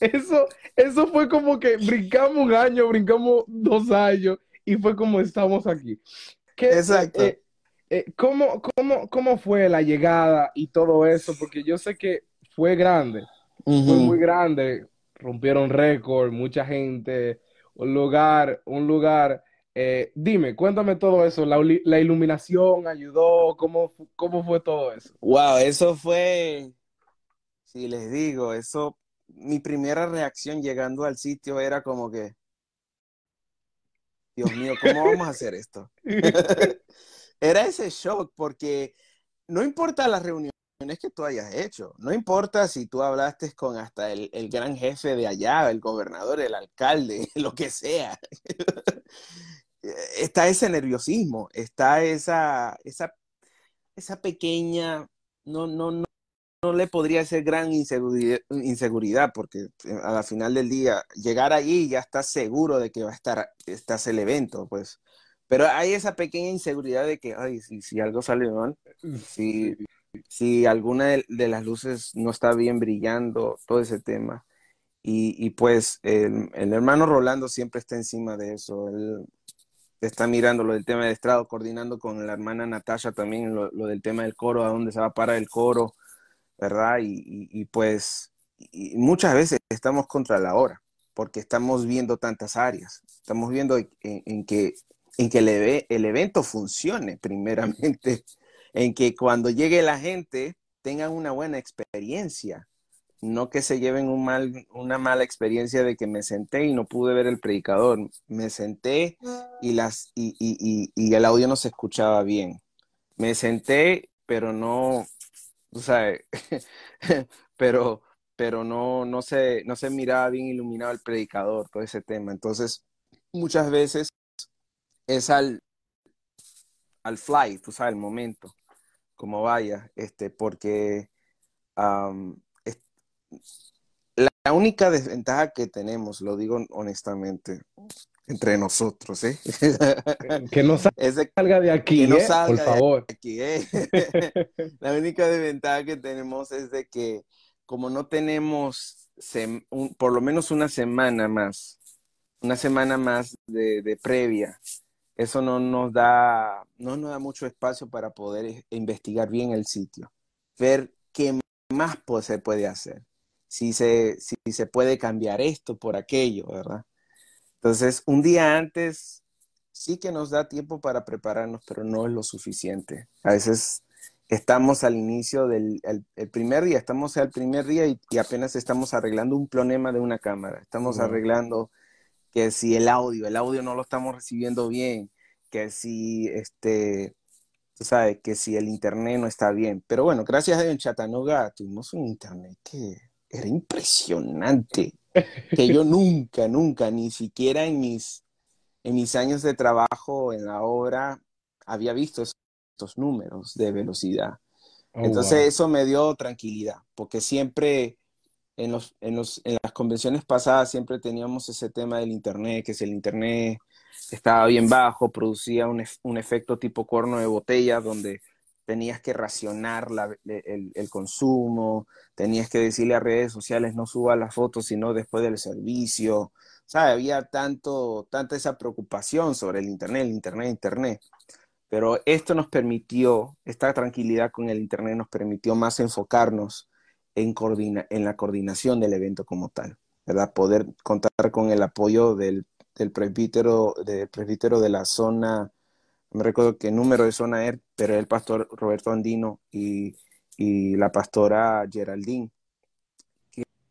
Eso, eso fue como que brincamos un año, brincamos dos años y fue como estamos aquí. Exacto. Eh, eh, ¿cómo, cómo, fue la llegada y todo eso? Porque yo sé que fue grande, fue muy grande, rompieron récord, mucha gente, un lugar, un lugar. Eh, dime, cuéntame todo eso, la, la iluminación ayudó, ¿cómo, ¿cómo fue todo eso? Wow, eso fue, si les digo, eso mi primera reacción llegando al sitio era como que, Dios mío, ¿cómo vamos a hacer esto? era ese shock porque no importa las reuniones que tú hayas hecho, no importa si tú hablaste con hasta el, gran jefe de allá, el gobernador, el alcalde, lo que sea. está ese nerviosismo, está esa, esa, esa pequeña, no, no, no le podría ser gran inseguridad, inseguridad, porque eh, a la final del día, llegar allí ya estás seguro de que va a estar, estás el evento, pues. Pero hay esa pequeña inseguridad de que, ay, si, si algo sale mal, si, si alguna de, las luces no está bien brillando, todo ese tema. Y, y pues el, el, hermano Rolando siempre está encima de eso. Él está mirando lo del tema del estrado, coordinando con la hermana Natasha también lo, lo del tema del coro, a dónde se va a parar el coro ¿verdad? Y, pues muchas veces estamos contra la hora, porque estamos viendo tantas áreas, estamos viendo en, que, en que el, el, evento funcione primeramente, en que cuando llegue la gente tengan una buena experiencia, no que se lleven un mal, una mala experiencia de que me senté y no pude ver el predicador, me senté y, las, y, y, y el audio no se escuchaba bien, me senté pero no, tú sabes, pero, pero no, no, se, no se miraba bien iluminado el predicador, todo ese tema. Entonces, muchas veces es al, al fly, tú sabes, el momento, como vaya, este, porque la única desventaja que tenemos, lo digo honestamente, entre nosotros, ¿eh? Que no salga de aquí, no ¿eh? por favor. aquí, ¿eh? La única desventaja que tenemos es de que como no tenemos por lo menos una semana más, una semana más de, previa, eso no nos da, no nos da mucho espacio para poder investigar bien el sitio, ver qué más se puede hacer, si se, si se puede cambiar esto por aquello, ¿verdad? Entonces, un día antes sí que nos da tiempo para prepararnos, pero no es lo suficiente. A veces estamos al inicio del el, primer día, estamos al primer día y, apenas estamos arreglando un plonema de una cámara, estamos arreglando que si el audio, el audio no lo estamos recibiendo bien, que si este, tú sabes, que si el internet no está bien. Pero bueno, gracias a Dios en Chattanooga tuvimos un internet que era impresionante que yo nunca, nunca, ni siquiera en mis, en mis años de trabajo en la obra había visto estos números de velocidad. Oh, Entonces eso me dio tranquilidad, porque siempre en, los, en, los, en las convenciones pasadas siempre teníamos ese tema del Internet, que si el Internet estaba bien bajo, producía un, un efecto tipo cuerno de botella, donde tenías que racionar el, consumo, tenías que decirle a redes sociales no suba las fotos sino después del servicio. O había tanto, tanta esa preocupación sobre el Internet, el Internet, Internet. Pero esto nos permitió, esta tranquilidad con el Internet nos permitió más enfocarnos en, en la coordinación del evento como tal, ¿verdad? Poder contar con el apoyo del, del presbítero, del presbítero de la zona me recuerdo qué número de zona era, pero el pastor Roberto Andino y, la pastora Geraldine,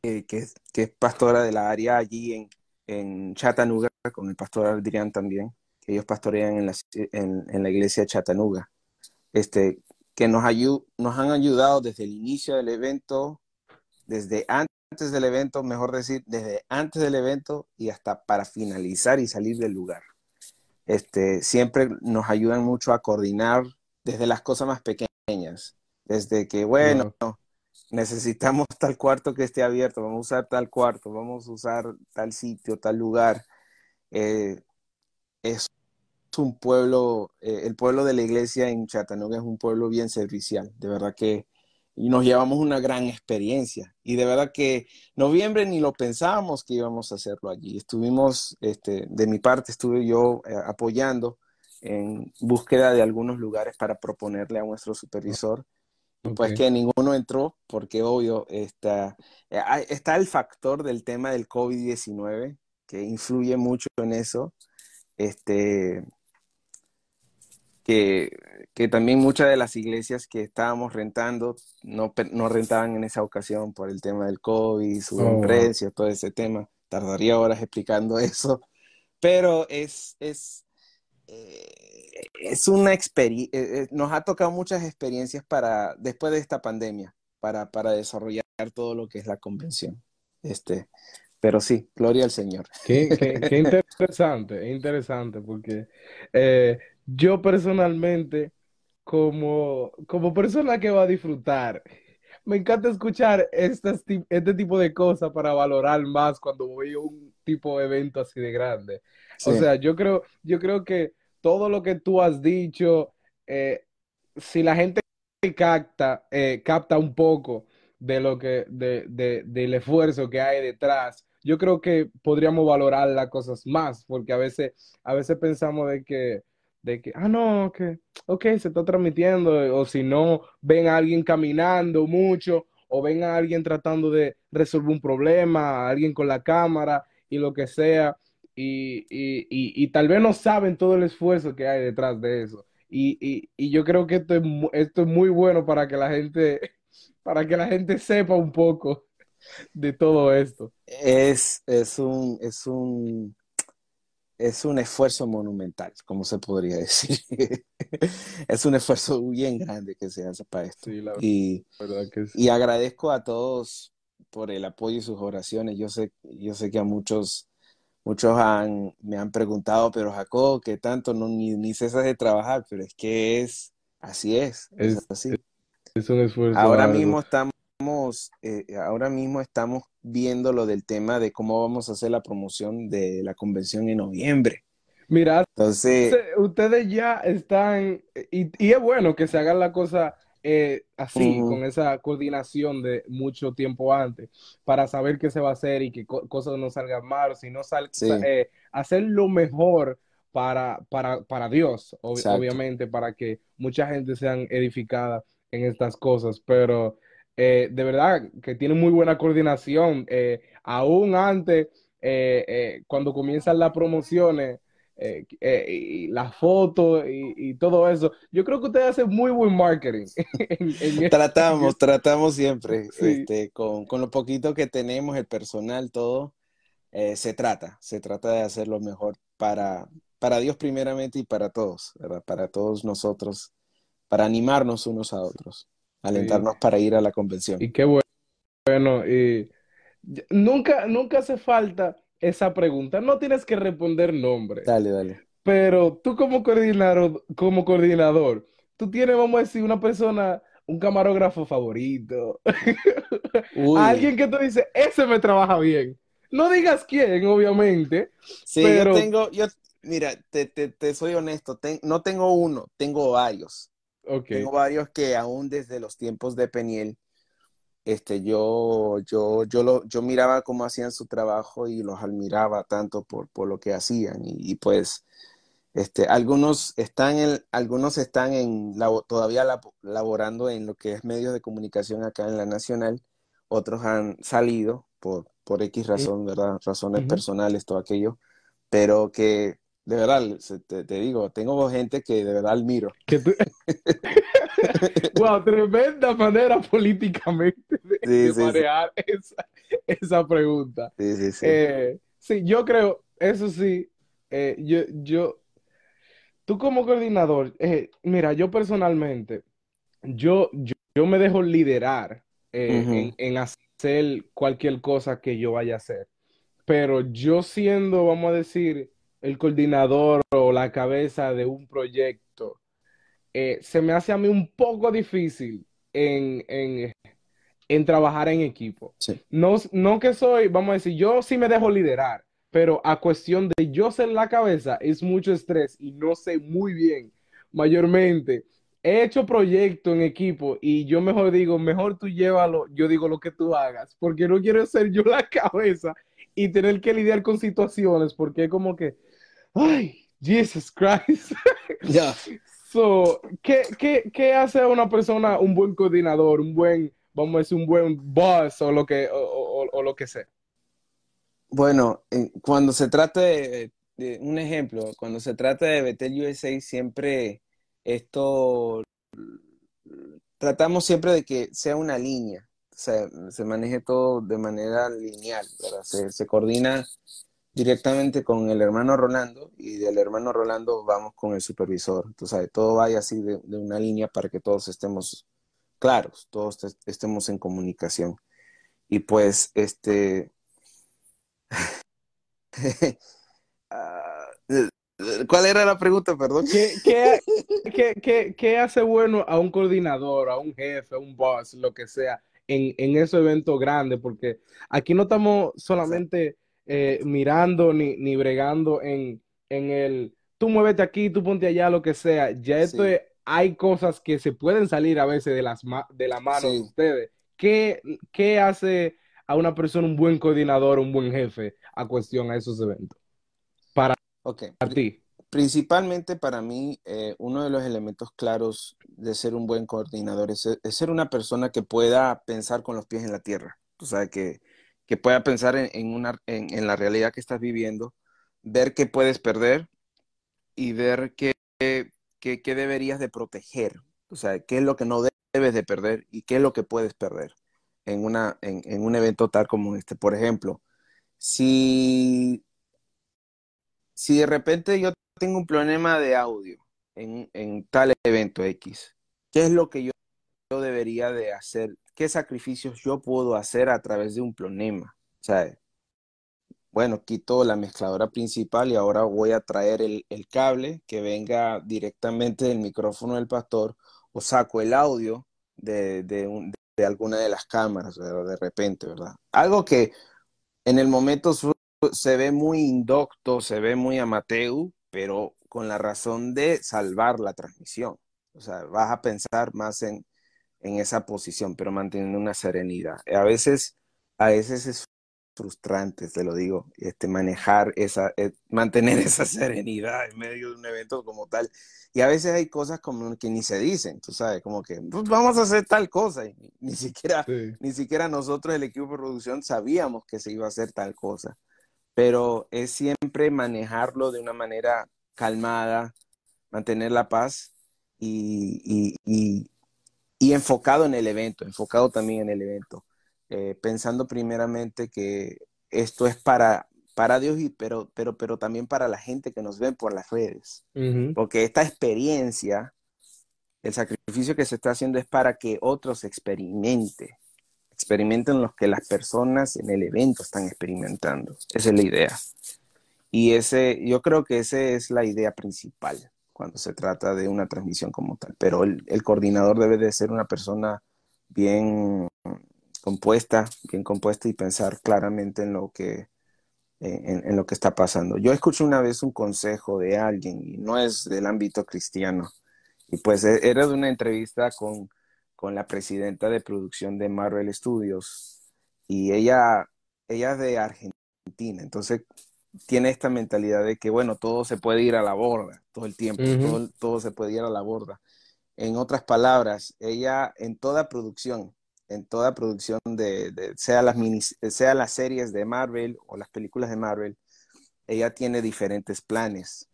que, que, es pastora de la área allí en, en Chattanooga, con el pastor Adrián también, que ellos pastorean en la, en, la iglesia de Chattanooga, este, que nos, nos han ayudado desde el inicio del evento, desde antes del evento, mejor decir, desde antes del evento y hasta para finalizar y salir del lugar. Este, siempre nos ayudan mucho a coordinar desde las cosas más pequeñas, desde que, bueno, necesitamos tal cuarto que esté abierto, vamos a usar tal cuarto, vamos a usar tal sitio, tal lugar. Eh, es un pueblo, eh, el pueblo de la iglesia en Chattanooga es un pueblo bien servicial, de verdad que y nos llevamos una gran experiencia. Y de verdad que noviembre ni lo pensábamos que íbamos a hacerlo allí. Estuvimos, este, de mi parte, estuve yo eh, apoyando en búsqueda de algunos lugares para proponerle a nuestro supervisor. Pues que ninguno entró, porque obvio está, eh, está el factor del tema del COVID-19, que influye mucho en eso. Este, que, que, también muchas de las iglesias que estábamos rentando no, no rentaban en esa ocasión por el tema del COVID, su oh, todo ese tema. Tardaría horas explicando eso, pero es, es, eh, es una experiencia, eh, eh, nos ha tocado muchas experiencias para, después de esta pandemia, para, para desarrollar todo lo que es la convención. Este, pero sí, gloria al Señor. Qué, qué, qué interesante, interesante, porque yo personalmente, como, como persona que va a disfrutar, me encanta escuchar estas, este tipo de cosas para valorar más cuando voy a un tipo de evento así de grande. O sea, yo creo, yo creo que todo lo que tú has dicho, eh, si la gente capta, eh, capta un poco de lo que, de, de- del esfuerzo que hay detrás, yo creo que podríamos valorar las cosas más, porque a veces, a veces pensamos de que, de que, ah, no, que, ok, se está transmitiendo, o si no, ven a alguien caminando mucho, o ven a alguien tratando de resolver un problema, a alguien con la cámara y lo que sea, y, y, y, tal vez no saben todo el esfuerzo que hay detrás de eso. Y, yo creo que esto es, esto es muy bueno para que la gente, para que la gente sepa un poco de todo esto. es, es un, es un, es un esfuerzo monumental, como se podría decir. Es un esfuerzo bien grande que se hace para esto. Sí, la Y, verdad que sí. y agradezco a todos por el apoyo y sus oraciones. Yo sé, yo sé que a muchos, muchos han, me han preguntado, pero Jacob, ¿qué tanto? No, ni, ni cesas de trabajar, pero es que es, así es, es Es, así. es un esfuerzo Ahora mismo estamos, eh, ahora mismo estamos viendo lo del tema de cómo vamos a hacer la promoción de la convención en noviembre. Mira, Entonces, ustedes ya están, y, y es bueno que se hagan la cosa eh, así, ujú, con esa coordinación de mucho tiempo antes, para saber qué se va a hacer y que co- cosas no salgan mal, sino sal- sa- sí, eh, hacer lo mejor para, para, para Dios, ob- exacto. obviamente, para que mucha gente sean edificada en estas cosas, pero eh, de verdad que tiene muy buena coordinación, eh, aún antes, eh, eh, cuando comienzan las promociones eh, eh, y las fotos y, y todo eso. Yo creo que ustedes hacen muy buen marketing en, en e- en Tratamos, es- tratamos siempre, sí, este, con, con lo poquito que tenemos, el personal, todo, se trata, se trata de hacer lo mejor para, para Dios primeramente y para todos, ¿verdad? Para todos nosotros, para animarnos unos a otros, sí. alentarnos para ir a la convención. Y qué bueno. Y nunca, nunca hace falta esa pregunta. No tienes que responder nombre, Dale, dale. pero tú como coordinador, como coordinador, tú tienes, vamos a decir, una persona, un camarógrafo favorito, alguien que tú dices, ese me trabaja bien. No digas quién, obviamente, sí, yo pero, tengo, yo, mira, te, te, te soy honesto, ten- no tengo uno, tengo varios. Tengo varios que aún desde los tiempos de Peniel, este, yo, yo, yo, lo, yo miraba cómo hacían su trabajo y los admiraba tanto por, por lo que hacían. Y, y pues, este, algunos están en, algunos están en, labo- todavía labo- laborando en lo que es medios de comunicación acá en la Nacional, otros han salido por, por X razón, ¿verdad? Razones personales, todo aquello, pero que de verdad, te, te digo, tengo gente que de verdad admiro. Que tú- Wow, tremenda manera políticamente de, Sí, de sí, sí, manejar esa, esa pregunta. sí, sí, sí. Eh, sí, yo creo, eso sí, eh, yo, yo, tú como coordinador, eh, mira, yo personalmente, yo, yo, yo me dejo liderar en, en hacer cualquier cosa que yo vaya a hacer, pero yo siendo, vamos a decir, el coordinador o la cabeza de un proyecto, eh, se me hace a mí un poco difícil en, en en trabajar en equipo. sí. No, no que soy, vamos a decir, yo sí me dejo liderar, pero a cuestión de yo ser la cabeza es mucho estrés y no sé muy bien, mayormente. He hecho proyectos en equipo y yo mejor digo, mejor tú llévalo, yo digo lo que tú hagas, porque no quiero ser yo la cabeza y tener que lidiar con situaciones, porque como que, ay, Jesus Christ. Ya. So, ¿qué, qué, qué hace a una persona un buen coordinador, un buen, vamos a decir, un buen boss o lo que, o, o- o lo que sea? Bueno, cuando se trata de, de- un ejemplo, cuando se trata de Betel USA, siempre esto tratamos siempre de que sea una línea, o sea, se maneje todo de manera lineal, ¿verdad? Se, se coordina directamente con el hermano Rolando y del hermano Rolando vamos con el supervisor. Entonces, todo vaya así de, de una línea para que todos estemos claros, todos est- estemos en comunicación. Y pues, este, ah, ¿cuál era la pregunta, perdón? ¿Qué, qué, qué, qué- qué hace bueno a un coordinador, a un jefe, a un boss, lo que sea, en, en esos eventos grandes, porque aquí no estamos solamente eh, mirando ni, ni bregando en, en el, tú muévete aquí, tú ponte allá, lo que sea. Ya esto Sí, es- hay cosas que se pueden salir a veces de las ma- de la mano de sí, ustedes. ¿Qué, qué hace a una persona un buen coordinador, un buen jefe a cuestión a esos eventos? ok. A Pri- ti. Principalmente para mí, eh, uno de los elementos claros de ser un buen coordinador es, es ser una persona que pueda pensar con los pies en la tierra. O sea, que, que pueda pensar en, en una, en, la realidad que estás viviendo, ver qué puedes perder y ver qué, qué, qué deberías de proteger. O sea, qué es lo que no debes de perder y qué es lo que puedes perder en, una, en un evento tal como este. Por ejemplo, si si de repente yo tengo un problema de audio en, en tal evento X, ¿qué es lo que yo, yo debería de hacer? ¿Qué sacrificios yo puedo hacer a través de un problema? O sea, bueno, quito la mezcladora principal y ahora voy a traer el, cable que venga directamente del micrófono del pastor o saco el audio de, de, de alguna de las cámaras, ¿verdad? de repente, ¿verdad? Algo que en el momento se ve muy indocto, se ve muy amateur, pero con la razón de salvar la transmisión. O sea, vas a pensar más en, en esa posición, pero manteniendo una serenidad. A veces, a veces es frustrante, te lo digo, este, manejar esa, eh, mantener esa serenidad en medio de un evento como tal. Y a veces hay cosas como que ni se dicen, tú sabes, como que "Pues vamos a hacer tal cosa y ni siquiera Sí. ni siquiera nosotros, el equipo de producción, sabíamos que se iba a hacer tal cosa. Pero es siempre manejarlo de una manera calmada, mantener la paz y, y- y- y enfocado en el evento, enfocado también en el evento. Eh, pensando primeramente que esto es para, para Dios, y, pero, pero, pero también para la gente que nos ven por las redes. Porque esta experiencia, el sacrificio que se está haciendo es para que otros experimenten experimenten los que las personas en el evento están experimentando. Esa es la idea. Y ese, yo creo que esa es la idea principal cuando se trata de una transmisión como tal. Pero el, el coordinador debe de ser una persona bien compuesta, bien compuesta y pensar claramente en lo que, en, en lo que está pasando. Yo escuché una vez un consejo de alguien, y no es del ámbito cristiano, y pues e- era de una entrevista con, con la presidenta de producción de Marvel Studios, y ella, ella es de Argentina, entonces tiene esta mentalidad de que, bueno, todo se puede ir a la borda todo el tiempo, Ujú. todo, todo se puede ir a la borda. En otras palabras, ella en toda producción, en toda producción de, de sea, las mini, sea las series de Marvel o las películas de Marvel, ella tiene diferentes planes.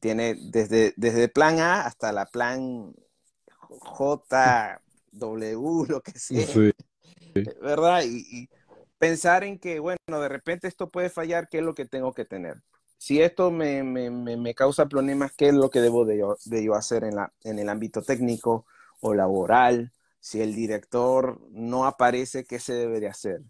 Tiene desde, desde plan A hasta la plan J, W, lo que sea, Sí. ¿verdad? Y, y pensar en que, bueno, de repente esto puede fallar, ¿qué es lo que tengo que tener? Si esto me, me, me, causa problemas, ¿qué es lo que debo de yo, de yo hacer en, la, en el ámbito técnico o laboral? Si el director no aparece, ¿qué se debe de hacer?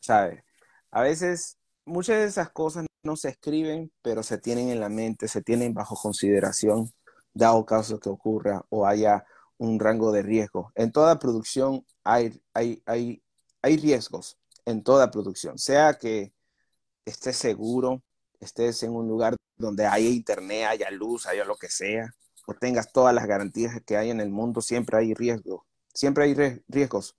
¿Sabes? A veces muchas de esas cosas no se escriben, pero se tienen en la mente, se tienen bajo consideración, dado caso que ocurra o haya un rango de riesgo. En toda producción hay, hay, hay, hay riesgos, en toda producción, sea que estés seguro, estés en un lugar donde haya internet, haya luz, haya lo que sea, o tengas todas las garantías que hay en el mundo, siempre hay riesgos, siempre hay riesgos.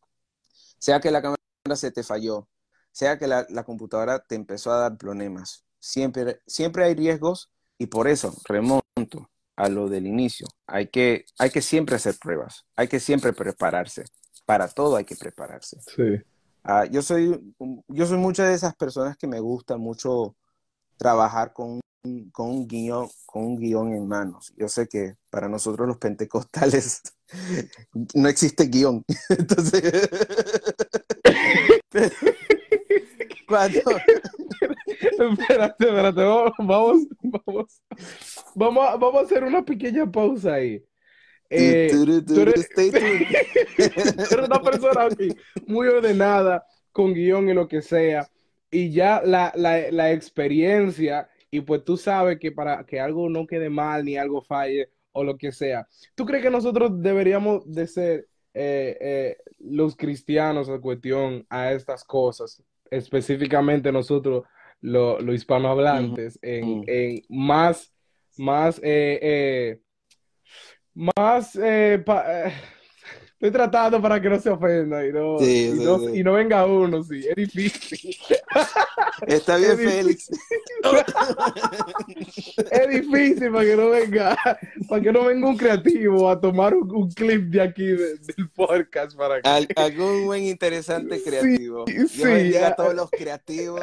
Sea que la cámara se te falló, sea que la, computadora te empezó a dar problemas, siempre, siempre hay riesgos y por eso remonto a lo del inicio. Hay que, hay que siempre hacer pruebas, hay que siempre prepararse. Para todo hay que prepararse. Sí. Uh, yo, soy, yo soy muchas de esas personas que me gusta mucho trabajar con, con, un guion, con un en manos. Yo sé que para nosotros los pentecostales no existe guion. Espérate, espérate, vamos, vamos, vamos, vamos a hacer una pequeña pausa ahí. Eh, tú, eres, tú, eres, una persona muy ordenada, con guion y lo que sea, y ya la, la, la, experiencia, y pues tú sabes que para que algo no quede mal, ni algo falle, o lo que sea. ¿Tú crees que nosotros deberíamos de ser eh, eh, los cristianos en cuestión a estas cosas, específicamente nosotros, los hispanohablantes, en, en, más, más, eh, más, estoy tratando para que no se ofenda y no, y, no venga uno, sí, es difícil. Está bien, Félix. es difícil para que no venga, para que no venga un creativo a tomar un, clip de aquí del podcast para que... algún buen interesante creativo. Sí, bendiga a todos los creativos.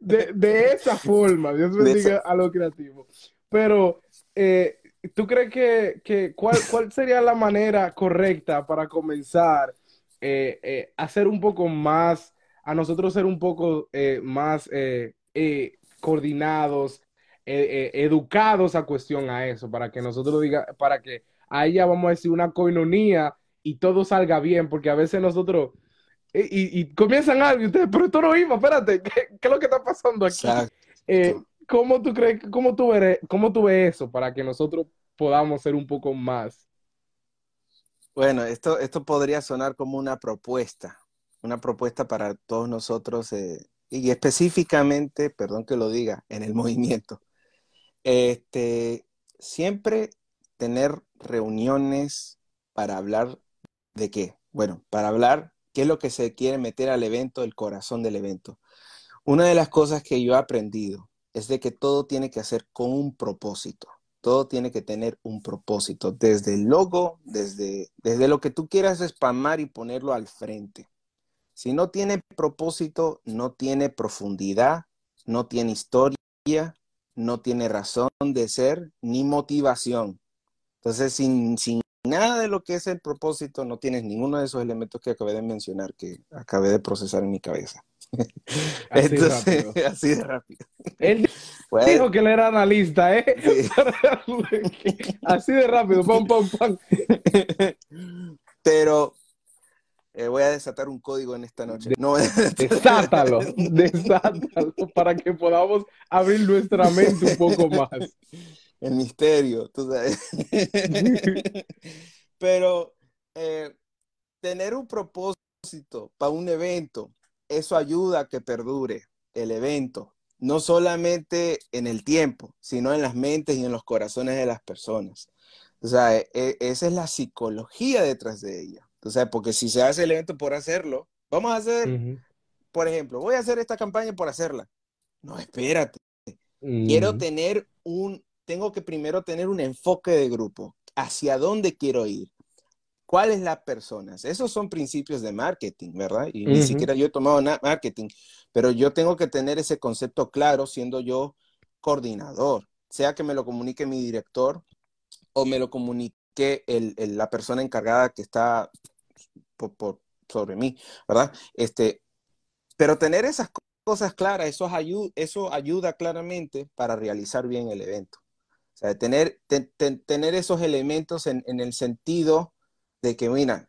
De, de, esa forma, Dios bendiga a los creativos. Pero eh, ¿tú crees que, que cuál, cuál sería la manera correcta para comenzar eh, eh, a ser un poco más a nosotros ser un poco eh, más eh, eh, coordinados, educados a cuestión a eso, para que nosotros diga, para que haya, vamos a decir, una coinonía y todo salga bien, porque a veces nosotros, y, comienzan algo y ustedes, pero esto no iba, espérate, ¿qué, es lo que está pasando aquí? ¿Cómo tú crees, cómo tú, cómo tú ves eso para que nosotros podamos ser un poco más? Bueno, esto, esto podría sonar como una propuesta, una propuesta para todos nosotros eh, y específicamente, perdón que lo diga, en el movimiento. Este, siempre tener reuniones para hablar de qué. Bueno, para hablar qué es lo que se quiere meter al evento, el corazón del evento. Una de las cosas que yo he aprendido es de que todo tiene que hacer con un propósito. Todo tiene que tener un propósito, desde el logo, desde, desde lo que tú quieras spamar y ponerlo al frente. Si no tiene propósito, no tiene profundidad, no tiene historia, no tiene razón de ser ni motivación. Entonces, sin, nada de lo que es el propósito, no tienes ninguno de esos elementos que acabé de mencionar, que acabé de procesar en mi cabeza. Así rápido. Así de rápido. Él dijo que él era analista, ¿eh? así de rápido, pam, pam, pam. Pero eh, voy a desatar un código en esta noche. No, desátalo, desátalo para que podamos abrir nuestra mente un poco más. El misterio, tú sabes. Pero eh, tener un propósito para un evento, eso ayuda a que perdure el evento, no solamente en el tiempo, sino en las mentes y en los corazones de las personas. O sea, e, e, esa es la psicología detrás de ella. O sea, porque si se hace el evento por hacerlo, vamos a hacer, por ejemplo, voy a hacer esta campaña por hacerla. No, espérate. Quiero tener un, tengo que primero tener un enfoque de grupo. ¿Hacia dónde quiero ir? ¿Cuáles las personas? Esos son principios de marketing, ¿verdad? Y ni siquiera yo he tomado marketing, pero yo tengo que tener ese concepto claro siendo yo coordinador, sea que me lo comunique mi director o me lo comunique el, la persona encargada que está por, sobre mí, ¿verdad? Este, pero tener esas cosas claras, eso, ayuda, eso ayuda claramente para realizar bien el evento. O sea, tener, tener esos elementos en, en, el sentido de que, mira,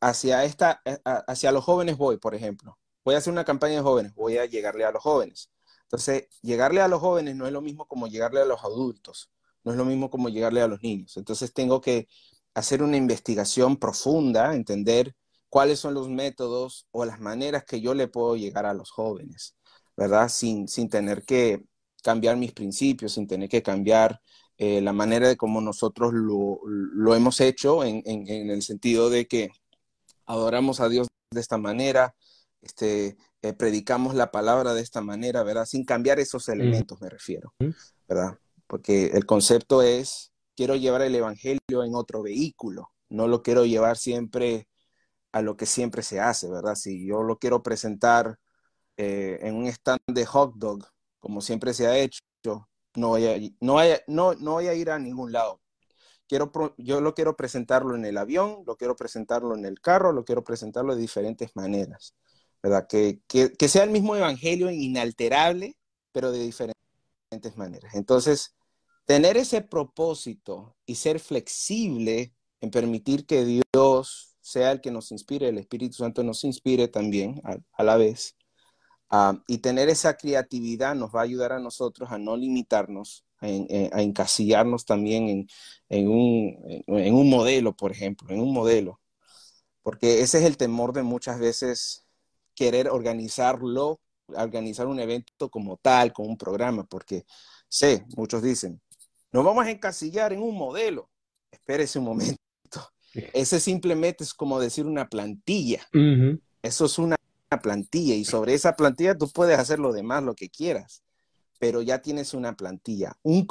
hacia, esta, hacia los jóvenes voy, por ejemplo. Voy a hacer una campaña de jóvenes, voy a llegarle a los jóvenes. Entonces, llegarle a los jóvenes no es lo mismo como llegarle a los adultos no es lo mismo como llegarle a los niños. Entonces tengo que hacer una investigación profunda, entender cuáles son los métodos o las maneras que yo le puedo llegar a los jóvenes, ¿verdad? Sin, sin tener que cambiar mis principios, sin tener que cambiar eh, la manera de cómo nosotros lo, hemos hecho en, el sentido de que adoramos a Dios de esta manera, este, eh, predicamos la palabra de esta manera, ¿verdad? Sin cambiar esos elementos, me refiero, ¿verdad? porque el concepto es, quiero llevar el Evangelio en otro vehículo, no lo quiero llevar siempre a lo que siempre se hace, ¿verdad? Si yo lo quiero presentar eh, en un stand de hot dog, como siempre se ha hecho, no voy a, no no, no voy a ir a ningún lado. Quiero, yo lo quiero presentarlo en el avión, lo quiero presentarlo en el carro, lo quiero presentarlo de diferentes maneras, ¿verdad? Que, que, que sea el mismo evangelio inalterable, pero de diferentes maneras. Entonces, tener ese propósito y ser flexible en permitir que Dios sea el que nos inspire, el Espíritu Santo nos inspire también a, la vez. Ah, y tener esa creatividad nos va a ayudar a nosotros a no limitarnos, a, encasillarnos también en, un, en un modelo, por ejemplo, en un modelo. Porque ese es el temor de muchas veces querer organizarlo, organizar un evento como tal, con un programa, porque sé, muchos dicen, nos vamos a encasillar en un modelo. Espérese un momento. Ese simplemente es como decir una plantilla. Eso es una plantilla y sobre esa plantilla tú puedes hacer lo demás, lo que quieras, pero ya tienes una plantilla. Un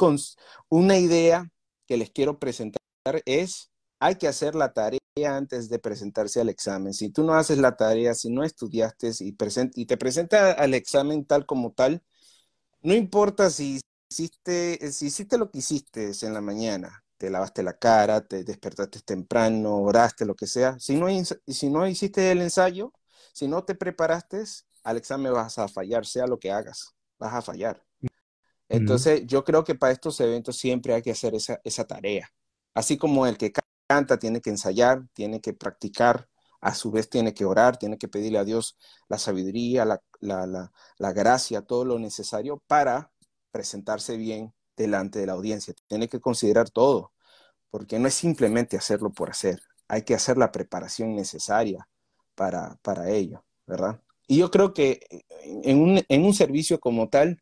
una idea que les quiero presentar es, hay que hacer la tarea antes de presentarse al examen. Si tú no haces la tarea, si no estudiaste y, y te presentas al examen tal como tal, no importa si hiciste, si hiciste lo que hiciste en la mañana, te lavaste la cara, te despertaste temprano, oraste, lo que sea. Si no, si no hiciste el ensayo, si no te preparaste, al examen vas a fallar, sea lo que hagas, vas a fallar. Entonces, yo creo que para estos eventos siempre hay que hacer esa, esa tarea. Así como el que canta tiene que ensayar, tiene que practicar, a su vez tiene que orar, tiene que pedirle a Dios la sabiduría, la, la, la, la gracia, todo lo necesario para presentarse bien delante de la audiencia. Tiene que considerar todo, porque no es simplemente hacerlo por hacer, hay que hacer la preparación necesaria para, para ello, ¿verdad? Y yo creo que en un, en un servicio como tal,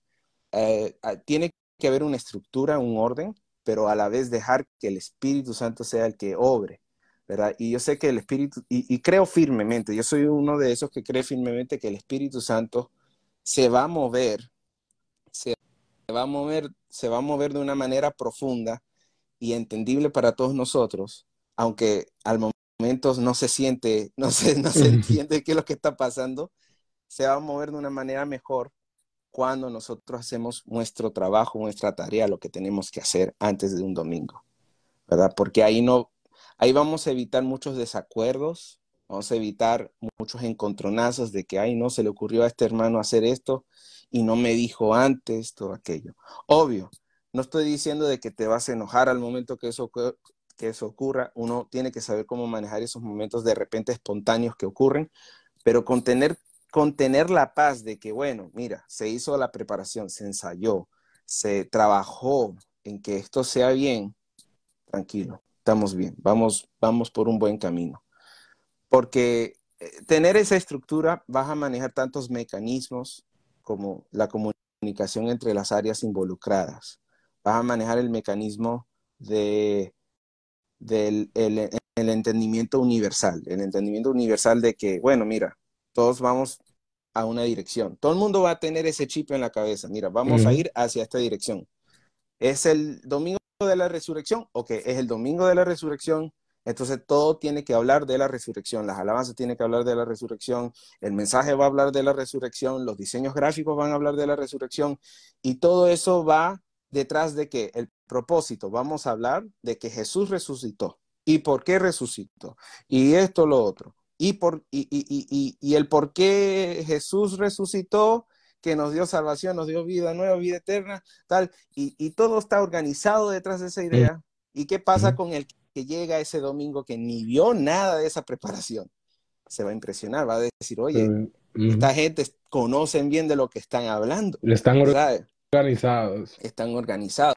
eh, tiene que haber una estructura, un orden, pero a la vez dejar que el Espíritu Santo sea el que obre, ¿verdad? Y yo sé que el Espíritu, y, y creo firmemente, yo soy uno de esos que cree firmemente que el Espíritu Santo se va a mover, se va a mover se va a mover de una manera profunda y entendible para todos nosotros, aunque al momento no se siente, no se, no se entiende qué es lo que está pasando, se va a mover de una manera mejor cuando nosotros hacemos nuestro trabajo, nuestra tarea, lo que tenemos que hacer antes de un domingo, ¿verdad? Porque ahí no, ahí vamos a evitar muchos desacuerdos, vamos a evitar muchos encontronazos de que, ay, no se le ocurrió a este hermano hacer esto y no me dijo antes todo aquello. Obvio, no estoy diciendo de que te vas a enojar al momento que eso, que eso ocurra, uno tiene que saber cómo manejar esos momentos de repente espontáneos que ocurren, pero contener, contener la paz de que, bueno, mira, se hizo la preparación, se ensayó, se trabajó en que esto sea bien, tranquilo, estamos bien, vamos, vamos por un buen camino. Porque eh, tener esa estructura vas a manejar tantos mecanismos, como la comunicación entre las áreas involucradas. Vas a manejar el mecanismo de, del el, entendimiento universal, el entendimiento universal de que, bueno, mira, todos vamos a una dirección. Todo el mundo va a tener ese chip en la cabeza. Mira, vamos a ir hacia esta dirección. ¿Es el domingo de la resurrección? Ok, es el domingo de la resurrección. Entonces todo tiene que hablar de la resurrección, las alabanzas tienen que hablar de la resurrección, el mensaje va a hablar de la resurrección, los diseños gráficos van a hablar de la resurrección y todo eso va detrás de que el propósito, vamos a hablar de que Jesús resucitó y por qué resucitó y esto, lo otro. Y, por, y, y, y el por qué Jesús resucitó, que nos dio salvación, nos dio vida nueva, vida eterna, tal, y, todo está organizado detrás de esa idea. ¿Y qué pasa con el que llega ese domingo que ni vio nada de esa preparación, se va a impresionar, va a decir, oye, esta gente conocen bien de lo que están hablando. Están organizados. Están organizados.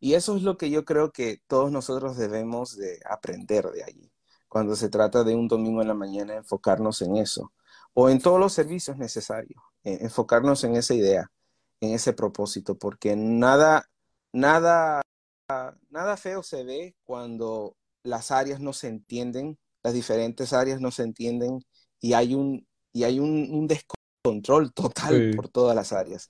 Y eso es lo que yo creo que todos nosotros debemos de aprender de allí. Cuando se trata de un domingo en la mañana, enfocarnos en eso. O en todos los servicios necesarios. Enfocarnos en esa idea, en ese propósito. Porque nada, nada nada feo se ve cuando las áreas no se entienden, las diferentes áreas no se entienden y hay un, y hay un, descontrol total por todas las áreas,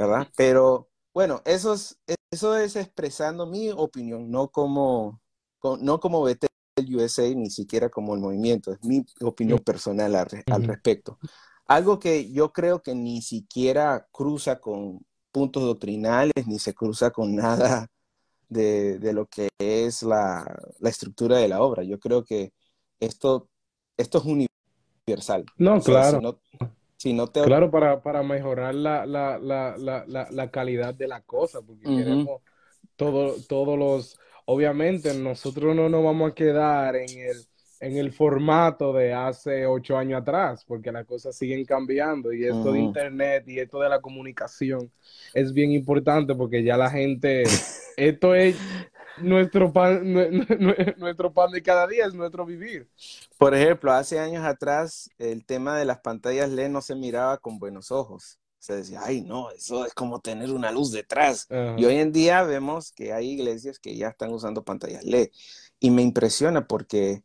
¿verdad? Pero bueno, eso es, eso es expresando mi opinión, no como, no como USA, ni siquiera como el movimiento, es mi opinión personal al respecto. Algo que yo creo que ni siquiera cruza con puntos doctrinales, ni se cruza con nada de, lo que es la, estructura de la obra. Yo creo que esto, esto es universal. No, claro. Si no, te... Claro, para, para mejorar la, la, la, calidad de la cosa, porque queremos todos los... Obviamente nosotros no nos vamos a quedar en el en el formato de hace ocho años atrás, porque las cosas siguen cambiando y esto de internet y esto de la comunicación es bien importante porque ya la gente, esto es nuestro pan, nuestro pan de cada día, es nuestro vivir. Por ejemplo, hace años atrás el tema de las pantallas LED no se miraba con buenos ojos. Se decía, ay, no, eso es como tener una luz detrás. Y hoy en día vemos que hay iglesias que ya están usando pantallas LED. Y me impresiona porque